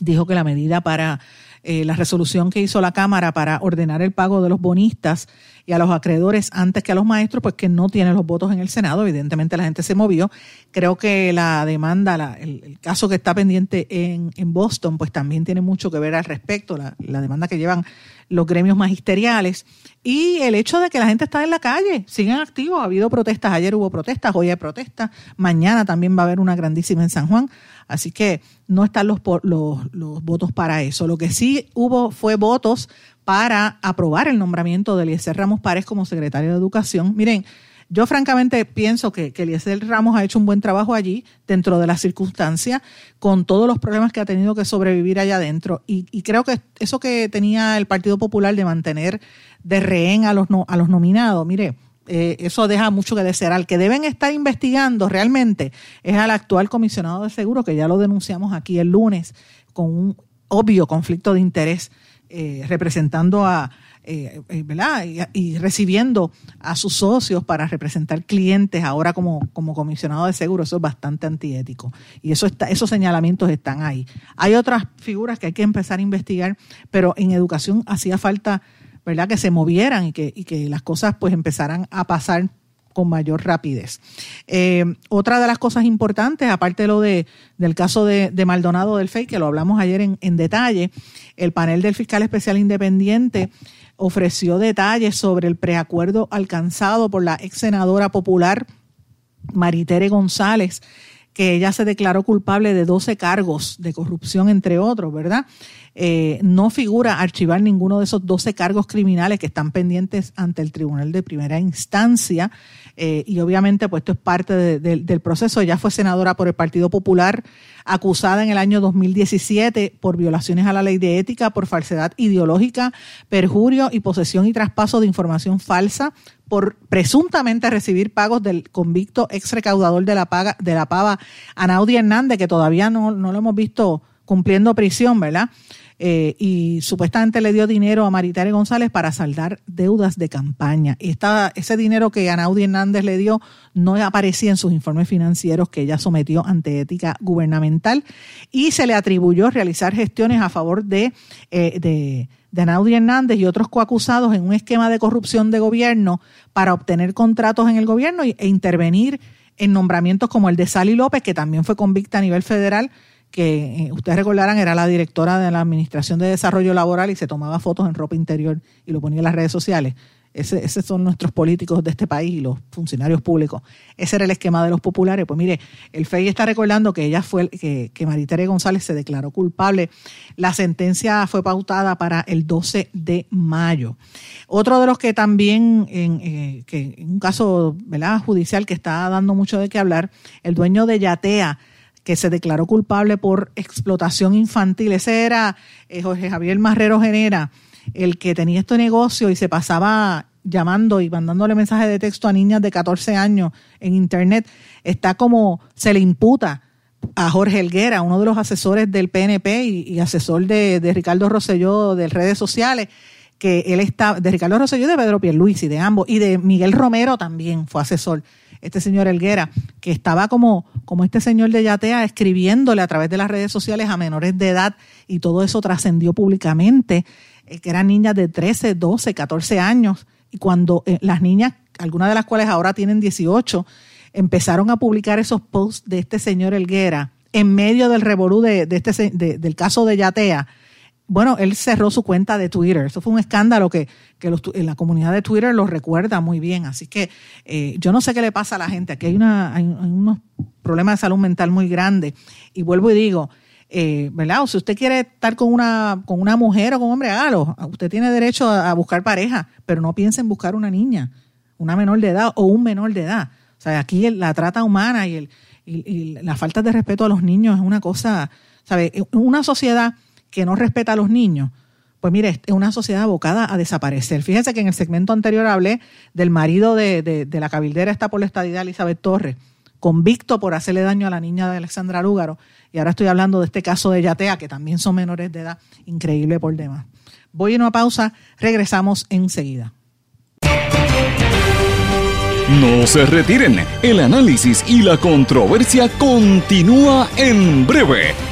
Speaker 1: dijo que la medida para eh, la resolución que hizo la Cámara para ordenar el pago de los bonistas y a los acreedores antes que a los maestros, pues que no tiene los votos en el Senado. Evidentemente la gente se movió. Creo que la demanda, el, caso que está pendiente en, Boston, pues también tiene mucho que ver al respecto. La, demanda que llevan los gremios magisteriales y el hecho de que la gente está en la calle, siguen activos, ha habido protestas, ayer hubo protestas, hoy hay protestas, mañana también va a haber una grandísima en San Juan, así que no están los, los, los votos para eso. Lo que sí hubo fue votos para aprobar el nombramiento de Eliezer Ramos Párez como secretario de Educación. Miren, yo francamente pienso que, que Eliezer Ramos ha hecho un buen trabajo allí dentro de las circunstancias, con todos los problemas que ha tenido que sobrevivir allá adentro. Y, creo que eso que tenía el Partido Popular de mantener de rehén a los, a los nominados, mire, eh, eso deja mucho que desear. Al que deben estar investigando realmente es al actual comisionado de seguro, que ya lo denunciamos aquí el lunes, con un obvio conflicto de interés, eh, representando a, eh, eh, ¿verdad? Y, recibiendo a sus socios para representar clientes ahora como, como comisionado de seguro, eso es bastante antiético. Y eso está, esos señalamientos están ahí. Hay otras figuras que hay que empezar a investigar, pero en educación hacía falta ¿verdad? que se movieran y que, y que las cosas pues empezaran a pasar con mayor rapidez. Eh, otra de las cosas importantes, aparte de lo de, del caso de, Maldonado del FEI, que lo hablamos ayer en, detalle, el panel del fiscal especial independiente ofreció detalles sobre el preacuerdo alcanzado por la ex senadora popular Maritere González, que ella se declaró culpable de 12 cargos de corrupción, entre otros, ¿verdad? Eh, no figura archivar ninguno de esos 12 cargos criminales que están pendientes ante el Tribunal de Primera Instancia. Eh, y obviamente, pues esto es parte del proceso. Ella fue senadora por el Partido Popular, acusada en el año 2017 por violaciones a la ley de ética, por falsedad ideológica, perjurio y posesión y traspaso de información falsa, por presuntamente recibir pagos del convicto ex recaudador de la, paga, de la pava, Anaudi Hernández, que todavía no, no lo hemos visto cumpliendo prisión, ¿verdad? Eh, y supuestamente le dio dinero a Maritare González para saldar deudas de campaña. Y ese dinero que Anaudi Hernández le dio no aparecía en sus informes financieros que ella sometió ante ética gubernamental y se le atribuyó realizar gestiones a favor de, eh, de, Hernández y otros coacusados en un esquema de corrupción de gobierno para obtener contratos en el gobierno e intervenir en nombramientos como el de Sally López, que también fue convicta a nivel federal que eh, ustedes recordarán era la directora de la Administración de Desarrollo Laboral y se tomaba fotos en ropa interior y lo ponía en las redes sociales. Esos son nuestros políticos de este país y los funcionarios públicos. Ese era el esquema de los populares. Pues mire, el FEI está recordando que ella fue, que, que Maritere González se declaró culpable. La sentencia fue pautada para el 12 de mayo. Otro de los que también, en, eh, que en un caso judicial que está dando mucho de qué hablar, el dueño de Yatea, que se declaró culpable por explotación infantil. Ese era eh, Jorge Javier Marrero Genera, el que tenía este negocio y se pasaba llamando y mandándole mensajes de texto a niñas de 14 años en internet. Está como se le imputa a Jorge Elguera, uno de los asesores del PNP y, asesor de, Ricardo Rosselló de redes sociales, que él está, de Ricardo Rosselló y de Pedro Pierluisi, de ambos, y de Miguel Romero también fue asesor este señor Elguera, que estaba como, como este señor de Yatea escribiéndole a través de las redes sociales a menores de edad y todo eso trascendió públicamente, eh, que eran niñas de 13, 12, 14 años. Y cuando eh, las niñas, algunas de las cuales ahora tienen 18, empezaron a publicar esos posts de este señor Elguera en medio del revolú de, este, del caso de Yatea, bueno, él cerró su cuenta de Twitter. Eso fue un escándalo que, que en la comunidad de Twitter lo recuerda muy bien. Así que eh, yo no sé qué le pasa a la gente. Aquí hay, una, hay, unos problemas de salud mental muy grandes. Y vuelvo y digo, eh, ¿verdad? O si usted quiere estar con una, con una mujer o con un hombre, hágalo. Usted tiene derecho a, buscar pareja, pero no piense en buscar una niña, una menor de edad o un menor de edad. O sea, aquí la trata humana y, el, y, la falta de respeto a los niños es una cosa, ¿sabe? Una sociedad que no respeta a los niños, pues mire, es una sociedad abocada a desaparecer. Fíjese que en el segmento anterior hablé del marido de, la cabildera esta por la estadidad Elizabeth Torres, convicto por hacerle daño a la niña de Alexandra Lúgaro. Y ahora estoy hablando de este caso de Yatea, que también son menores de edad, increíble por demás. Voy a una pausa, regresamos enseguida.
Speaker 2: No se retiren, el análisis y la controversia continúa en breve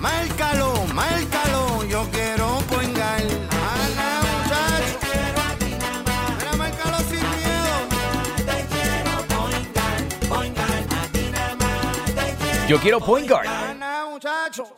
Speaker 3: Márcalo, márcalo, yo quiero poingar. Ana, muchacho. Te quiero a ti nada más. Mira, márcalo sin miedo. Te quiero poingar, poingar. A ti nada más te quiero.
Speaker 4: Yo quiero Point Guard.
Speaker 3: Ana, muchacho.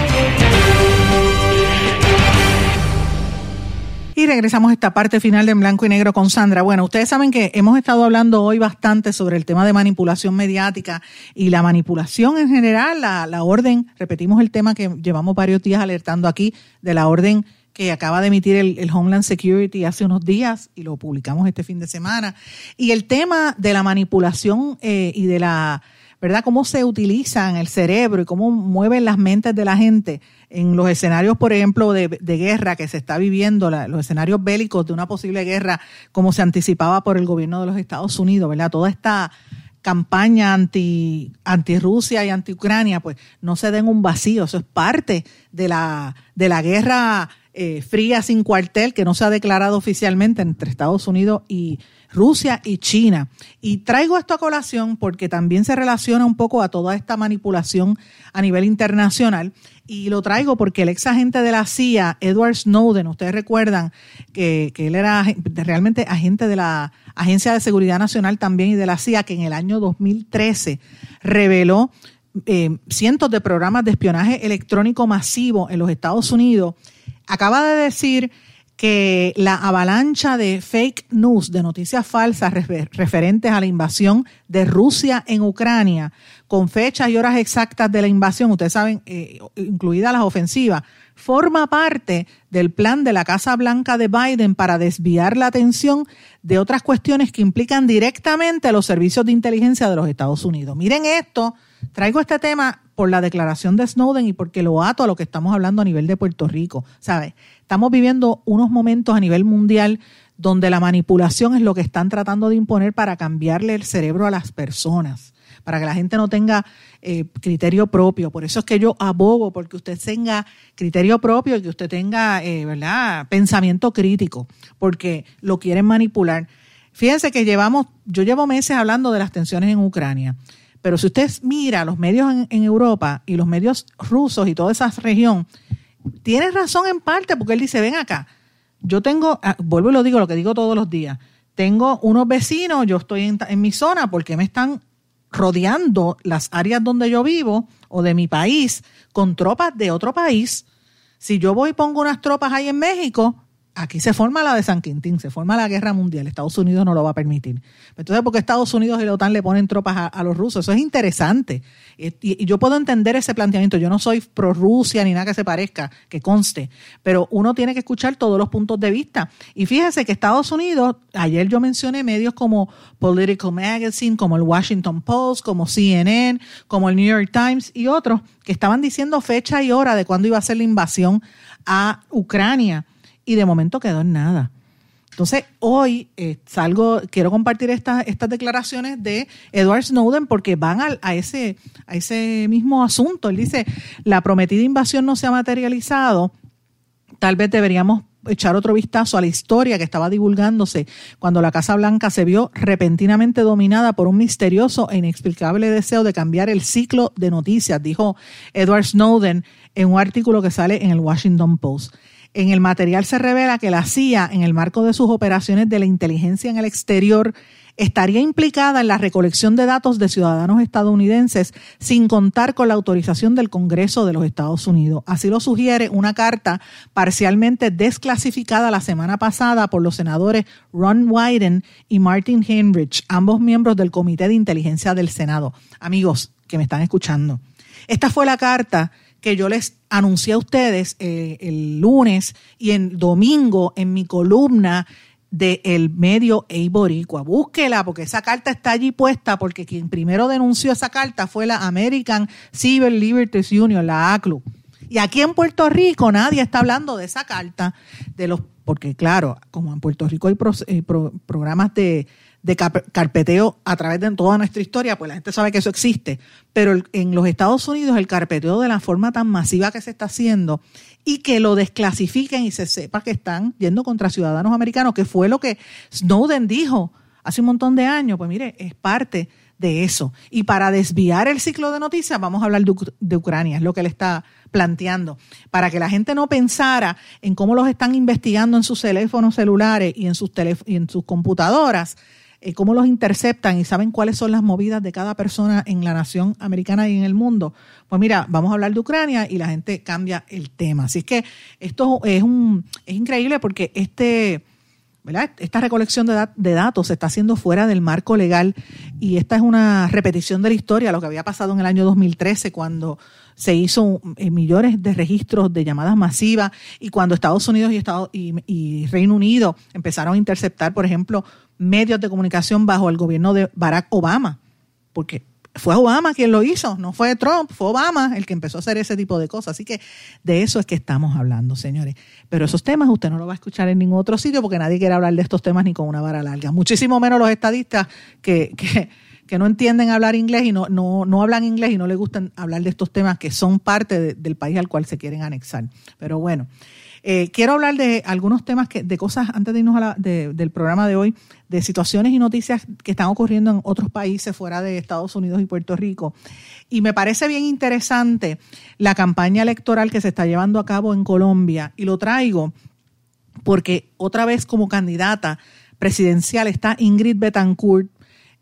Speaker 1: Y regresamos a esta parte final de En Blanco y Negro con Sandra. Bueno, ustedes saben que hemos estado hablando hoy bastante sobre el tema de manipulación mediática y la manipulación en general, la, la orden, repetimos el tema que llevamos varios días alertando aquí, de la orden que acaba de emitir el, el, Homeland Security hace unos días y lo publicamos este fin de semana. Y el tema de la manipulación eh, y de la, ¿verdad? Cómo se utilizan el cerebro y cómo mueven las mentes de la gente en los escenarios, por ejemplo, de, guerra que se está viviendo, los escenarios bélicos de una posible guerra, como se anticipaba por el gobierno de los Estados Unidos, ¿verdad? Toda esta campaña anti, anti Rusia y anti Ucrania, pues no se den un vacío, eso es parte de la, de la guerra eh, fría sin cuartel que no se ha declarado oficialmente entre Estados Unidos y Rusia y China. Y traigo esto a colación porque también se relaciona un poco a toda esta manipulación a nivel internacional. Y lo traigo porque el ex agente de la CIA, Edward Snowden, ustedes recuerdan que, que él era realmente agente de la Agencia de Seguridad Nacional también y de la CIA, que en el año 2013 reveló eh, cientos de programas de espionaje electrónico masivo en los Estados Unidos, acaba de decir que la avalancha de fake news, de noticias falsas refer referentes a la invasión de Rusia en Ucrania, con fechas y horas exactas de la invasión, ustedes saben, eh, incluidas las ofensivas, forma parte del plan de la Casa Blanca de Biden para desviar la atención de otras cuestiones que implican directamente los servicios de inteligencia de los Estados Unidos. Miren esto, traigo este tema por la declaración de Snowden y porque lo ato a lo que estamos hablando a nivel de Puerto Rico. ¿Sabe? Estamos viviendo unos momentos a nivel mundial donde la manipulación es lo que están tratando de imponer para cambiarle el cerebro a las personas, para que la gente no tenga eh, criterio propio. Por eso es que yo abogo porque usted tenga criterio propio y que usted tenga, eh, ¿verdad?, pensamiento crítico, porque lo quieren manipular. Fíjense que llevamos, yo llevo meses hablando de las tensiones en Ucrania. Pero si usted mira los medios en, en, Europa y los medios rusos y toda esa región, tiene razón en parte porque él dice, ven acá, yo tengo, vuelvo y lo digo, lo que digo todos los días, tengo unos vecinos, yo estoy en, en mi zona porque me están rodeando las áreas donde yo vivo o de mi país con tropas de otro país. Si yo voy y pongo unas tropas ahí en México, aquí se forma la de San Quintín, se forma la guerra mundial. Estados Unidos no lo va a permitir. Entonces, porque Estados Unidos y la OTAN le ponen tropas a, los rusos? Eso es interesante. Y, y, yo puedo entender ese planteamiento. Yo no soy pro Rusia ni nada que se parezca, que conste. Pero uno tiene que escuchar todos los puntos de vista. Y fíjese que Estados Unidos, ayer yo mencioné medios como Political Magazine, como el Washington Post, como CNN, como el New York Times y otros, que estaban diciendo fecha y hora de cuándo iba a ser la invasión a Ucrania y de momento quedó en nada. Entonces, hoy eh, salgo, quiero compartir estas, estas declaraciones de Edward Snowden porque van a, a, ese, a ese mismo asunto. Él dice, la prometida invasión no se ha materializado tal vez deberíamos echar otro vistazo a la historia que estaba divulgándose cuando la Casa Blanca se vio repentinamente dominada por un misterioso e inexplicable deseo de cambiar el ciclo de noticias, dijo Edward Snowden en un artículo que sale en el Washington Post. En el material se revela que la CIA, en el marco de sus operaciones de la inteligencia en el exterior, estaría implicada en la recolección de datos de ciudadanos estadounidenses sin contar con la autorización del Congreso de los Estados Unidos. Así lo sugiere una carta parcialmente desclasificada la semana pasada por los senadores Ron Wyden y Martin Heinrich, ambos miembros del Comité de Inteligencia del Senado. Amigos que me están escuchando, esta fue la carta que yo les anuncié a ustedes eh, el lunes y el domingo en mi columna del medio Eiboricua. Búsquela porque esa carta está allí puesta porque quien primero denunció esa carta fue la American Civil Liberties Union, la ACLU. Y aquí en Puerto Rico nadie está hablando de esa carta, de los porque claro, como en Puerto Rico hay eh, pro, programas de, de carpeteo a través de toda nuestra historia, pues la gente sabe que eso existe. Pero en los Estados Unidos el carpeteo de la forma tan masiva que se está haciendo y que lo desclasifiquen y se sepa que están yendo contra ciudadanos americanos, que fue lo que Snowden dijo hace un montón de años, pues mire, es parte de eso. Y para desviar el ciclo de noticias, vamos a hablar de, Ucrania, es lo que él está planteando, para que la gente no pensara en cómo los están investigando en sus teléfonos celulares y en sus, y en sus computadoras, eh, cómo los interceptan y saben cuáles son las movidas de cada persona en la nación americana y en el mundo. Pues mira, vamos a hablar de Ucrania y la gente cambia el tema. Así que esto es, un, es increíble porque este... ¿verdad? Esta recolección de, dat de, datos se está haciendo fuera del marco legal y esta es una repetición de la historia, lo que había pasado en el año 2013 cuando se hizo eh, millones de registros de llamadas masivas y cuando Estados Unidos y, Estados, y, y Reino Unido empezaron a interceptar, por ejemplo, medios de comunicación bajo el gobierno de Barack Obama, porque fue Obama quien lo hizo, no fue Trump, fue Obama el que empezó a hacer ese tipo de cosas. Así que de eso es que estamos hablando, señores. Pero esos temas usted no lo va a escuchar en ningún otro sitio porque nadie quiere hablar de estos temas ni con una vara larga. Muchísimo menos los estadistas que, que, no entienden hablar inglés y no, no, no hablan inglés y no les gustan hablar de estos temas que son parte de, del país al cual se quieren anexar. Pero bueno. Eh, quiero hablar de algunos temas, que, de cosas, antes de irnos a la, de, del programa de hoy, de situaciones y noticias que están ocurriendo en otros países fuera de Estados Unidos y Puerto Rico. Y me parece bien interesante la campaña electoral que se está llevando a cabo en Colombia. Y lo traigo porque otra vez como candidata presidencial está Ingrid Betancourt,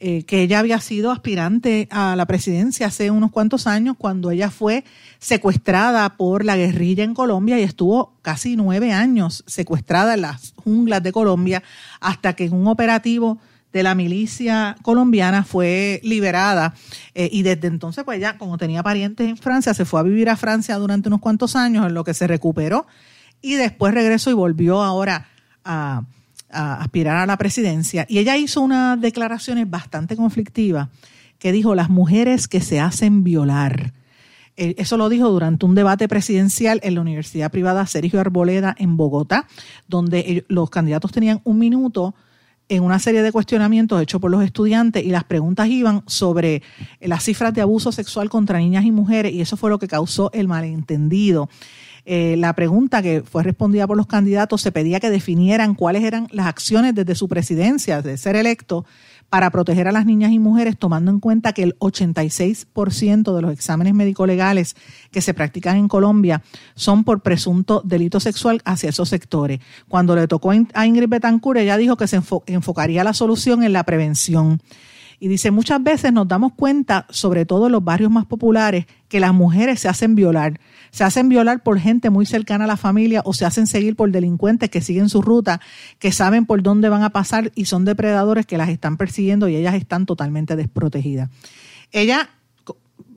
Speaker 1: eh, que ella había sido aspirante a la presidencia hace unos cuantos años cuando ella fue secuestrada por la guerrilla en Colombia y estuvo casi nueve años secuestrada en las junglas de Colombia hasta que en un operativo de la milicia colombiana fue liberada. Eh, y desde entonces pues ella como tenía parientes en Francia se fue a vivir a Francia durante unos cuantos años en lo que se recuperó y después regresó y volvió ahora a aspirar a la presidencia y ella hizo unas declaraciones bastante conflictivas que dijo las mujeres que se hacen violar. Eso lo dijo durante un debate presidencial en la Universidad Privada Sergio Arboleda en Bogotá, donde los candidatos tenían un minuto en una serie de cuestionamientos hechos por los estudiantes y las preguntas iban sobre las cifras de abuso sexual contra niñas y mujeres y eso fue lo que causó el malentendido eh, la pregunta que fue respondida por los candidatos se pedía que definieran cuáles eran las acciones desde su presidencia, de ser electo, para proteger a las niñas y mujeres, tomando en cuenta que el 86% de los exámenes médico-legales que se practican en Colombia son por presunto delito sexual hacia esos sectores. Cuando le tocó a Ingrid Betancourt, ella dijo que se enfocaría la solución en la prevención. Y dice, muchas veces nos damos cuenta, sobre todo en los barrios más populares, que las mujeres se hacen violar. Se hacen violar por gente muy cercana a la familia o se hacen seguir por delincuentes que siguen su ruta, que saben por dónde van a pasar y son depredadores que las están persiguiendo y ellas están totalmente desprotegidas. Ella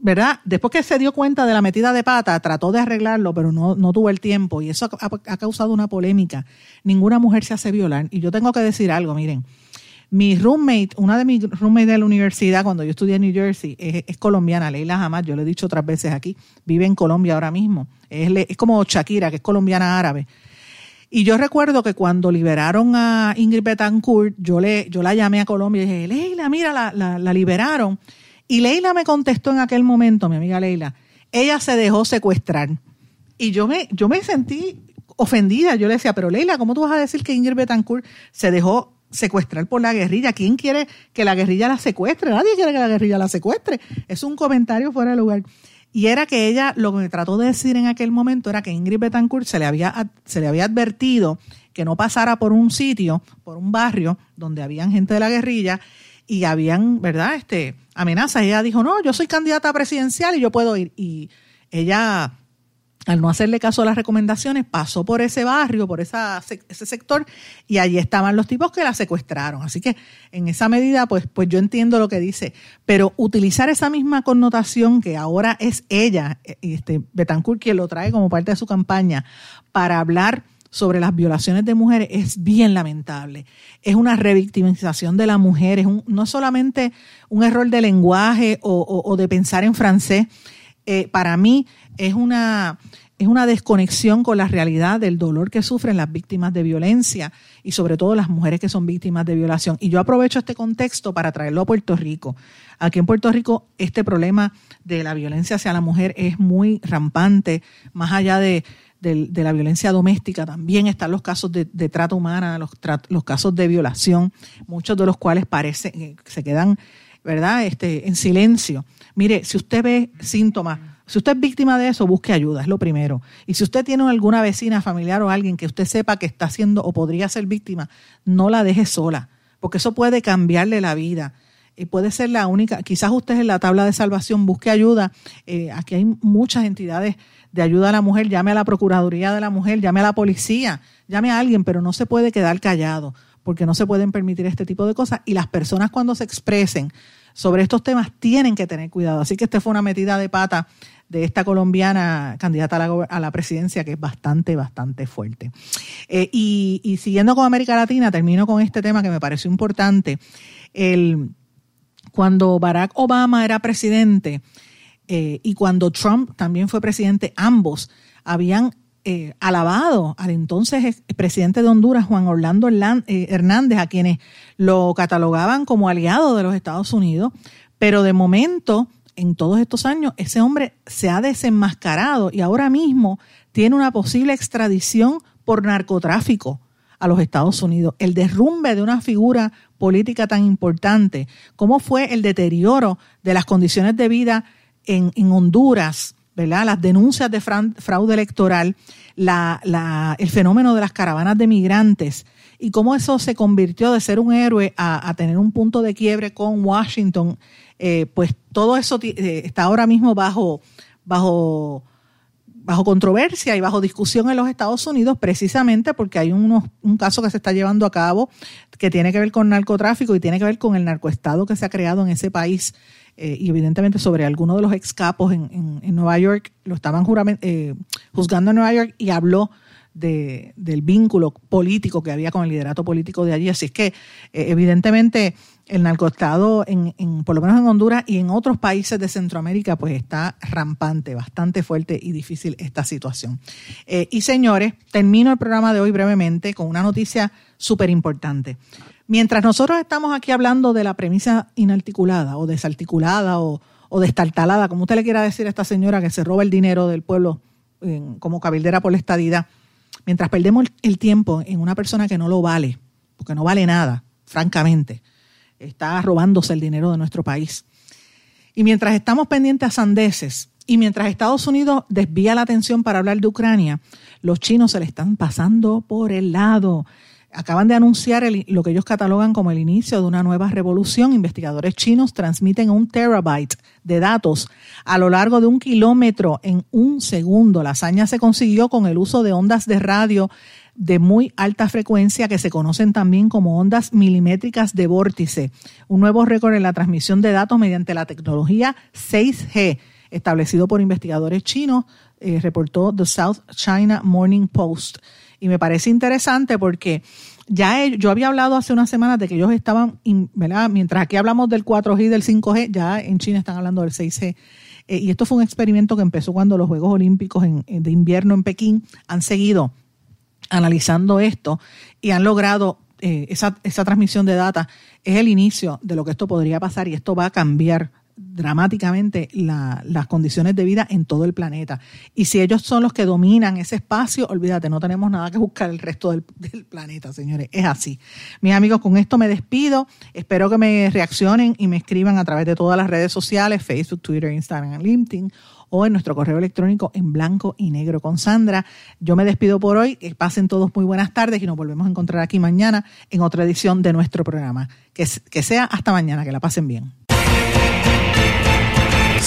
Speaker 1: ¿verdad? Después que se dio cuenta de la metida de pata, trató de arreglarlo, pero no, tuvo el tiempo y eso ha, causado una polémica. Ninguna mujer se hace violar. Y yo tengo que decir algo, miren, mi roommate, una de mis roommates de la universidad cuando yo estudié en New Jersey, es, colombiana, Leila Jamás, yo lo he dicho otras veces aquí, vive en Colombia ahora mismo. Es, es como Shakira, que es colombiana árabe. Y yo recuerdo que cuando liberaron a Ingrid Betancourt, yo, le, yo la llamé a Colombia y dije, Leila, mira, la, la, la liberaron. Y Leila me contestó en aquel momento, mi amiga Leila, ella se dejó secuestrar. Y yo me, yo me sentí ofendida. Yo le decía, pero Leila, ¿cómo tú vas a decir que Ingrid Betancourt se dejó secuestrar por la guerrilla? ¿Quién quiere que la guerrilla la secuestre? Nadie quiere que la guerrilla la secuestre. Es un comentario fuera de lugar. Y era que ella, lo que me trató de decir en aquel momento era que Ingrid Betancourt se le había, se le había advertido que no pasara por un sitio, por un barrio donde habían gente de la guerrilla y habían, ¿verdad? Este, amenazas. Ella dijo, no, yo soy candidata presidencial y yo puedo ir. Y ella, al no hacerle caso a las recomendaciones, pasó por ese barrio, por ese sector, y allí estaban los tipos que la secuestraron. Así que en esa medida, pues, pues yo entiendo lo que dice. Pero utilizar esa misma connotación que ahora es ella, este, Betancourt, quien lo trae como parte de su campaña, para hablar sobre las violaciones de mujeres es bien lamentable. Es una revictimización de la mujer, es no solamente un error de lenguaje o de pensar en francés, eh, para mí es una, es una desconexión con la realidad del dolor que sufren las víctimas de violencia y sobre todo las mujeres que son víctimas de violación. Y yo aprovecho este contexto para traerlo a Puerto Rico. Aquí en Puerto Rico este problema de la violencia hacia la mujer es muy rampante, más allá de, de, de, la violencia doméstica, también están los casos de, trata humana, los, los, casos de violación, muchos de los cuales parecen, eh, se quedan, ¿verdad?, este, en silencio. Mire, si usted ve síntomas, si usted es víctima de eso, busque ayuda, es lo primero. Y si usted tiene alguna vecina, familiar o alguien que usted sepa que está siendo o podría ser víctima, no la deje sola, porque eso puede cambiarle la vida y puede ser la única, quizás usted en la tabla de salvación busque ayuda, eh, aquí hay muchas entidades de ayuda a la mujer, llame a la Procuraduría de la Mujer, llame a la policía, llame a alguien, pero no se puede quedar callado, porque no se pueden permitir este tipo de cosas y las personas cuando se expresen sobre estos temas tienen que tener cuidado. Así que esta fue una metida de pata de esta colombiana candidata a la, a la presidencia que es bastante, bastante fuerte. Eh, y, siguiendo con América Latina, termino con este tema que me pareció importante. El cuando Barack Obama era presidente eh, y cuando Trump también fue presidente, ambos habían eh, alabado al entonces presidente de Honduras, Juan Orlando eh, Hernández, a quienes lo catalogaban como aliado de los Estados Unidos, pero de momento, en todos estos años, ese hombre se ha desenmascarado y ahora mismo tiene una posible extradición por narcotráfico a los Estados Unidos. El derrumbe de una figura política tan importante, cómo fue el deterioro de las condiciones de vida en, en Honduras, Las denuncias de fraude electoral, el fenómeno de las caravanas de migrantes y cómo eso se convirtió de ser un héroe a, a tener un punto de quiebre con Washington, eh, pues todo eso eh, está ahora mismo bajo, bajo bajo controversia y bajo discusión en los Estados Unidos precisamente porque hay unos, un caso que se está llevando a cabo que tiene que ver con narcotráfico y tiene que ver con el narcoestado que se ha creado en ese país eh, y evidentemente sobre algunos de los excapos en, en, en Nueva York lo estaban eh, juzgando en Nueva York y habló de, del vínculo político que había con el liderato político de allí. Así es que, eh, evidentemente, el narcoestado, en, en, por lo menos en Honduras y en otros países de Centroamérica, pues está rampante, bastante fuerte y difícil esta situación. Eh, y señores, termino el programa de hoy brevemente con una noticia súper importante. Mientras nosotros estamos aquí hablando de la premisa inarticulada o desarticulada o, destartalada, como usted le quiera decir a esta señora que se roba el dinero del pueblo como cabildera por la estadidad, mientras perdemos el tiempo en una persona que no lo vale, porque no vale nada, francamente, está robándose el dinero de nuestro país. Y mientras estamos pendientes a sandeces y mientras Estados Unidos desvía la atención para hablar de Ucrania, los chinos se le están pasando por el lado. Acaban de anunciar lo que ellos catalogan como el inicio de una nueva revolución. Investigadores chinos transmiten un terabyte de datos a lo largo de un kilómetro en un segundo. La hazaña se consiguió con el uso de ondas de radio de muy alta frecuencia que se conocen también como ondas milimétricas de vórtice. Un nuevo récord en la transmisión de datos mediante la tecnología 6G establecido por investigadores chinos, eh, reportó The South China Morning Post. Y me parece interesante porque ya yo había hablado hace unas semanas de que ellos estaban. Mientras aquí hablamos del 4G y del 5G, ya en China están hablando del 6G. Eh, y esto fue un experimento que empezó cuando los Juegos Olímpicos en, de invierno en Pekín han seguido analizando esto y han logrado eh, esa, esa transmisión de data. Es el inicio de lo que esto podría pasar y esto va a cambiar dramáticamente la- las condiciones de vida en todo el planeta. Y si ellos son los que dominan ese espacio, olvídate, no tenemos nada que buscar el resto del, [LAUGHS] del planeta, señores. Es así. Mis amigos, con esto me despido. Espero que me reaccionen y me escriban a través de todas las redes sociales, Facebook, Twitter, Instagram, LinkedIn o en nuestro correo electrónico en blanco y negro con Sandra. Yo me despido por hoy. Que pasen todos muy buenas tardes y nos volvemos a encontrar aquí mañana en otra edición de nuestro programa. Que, que sea hasta mañana, que la pasen bien.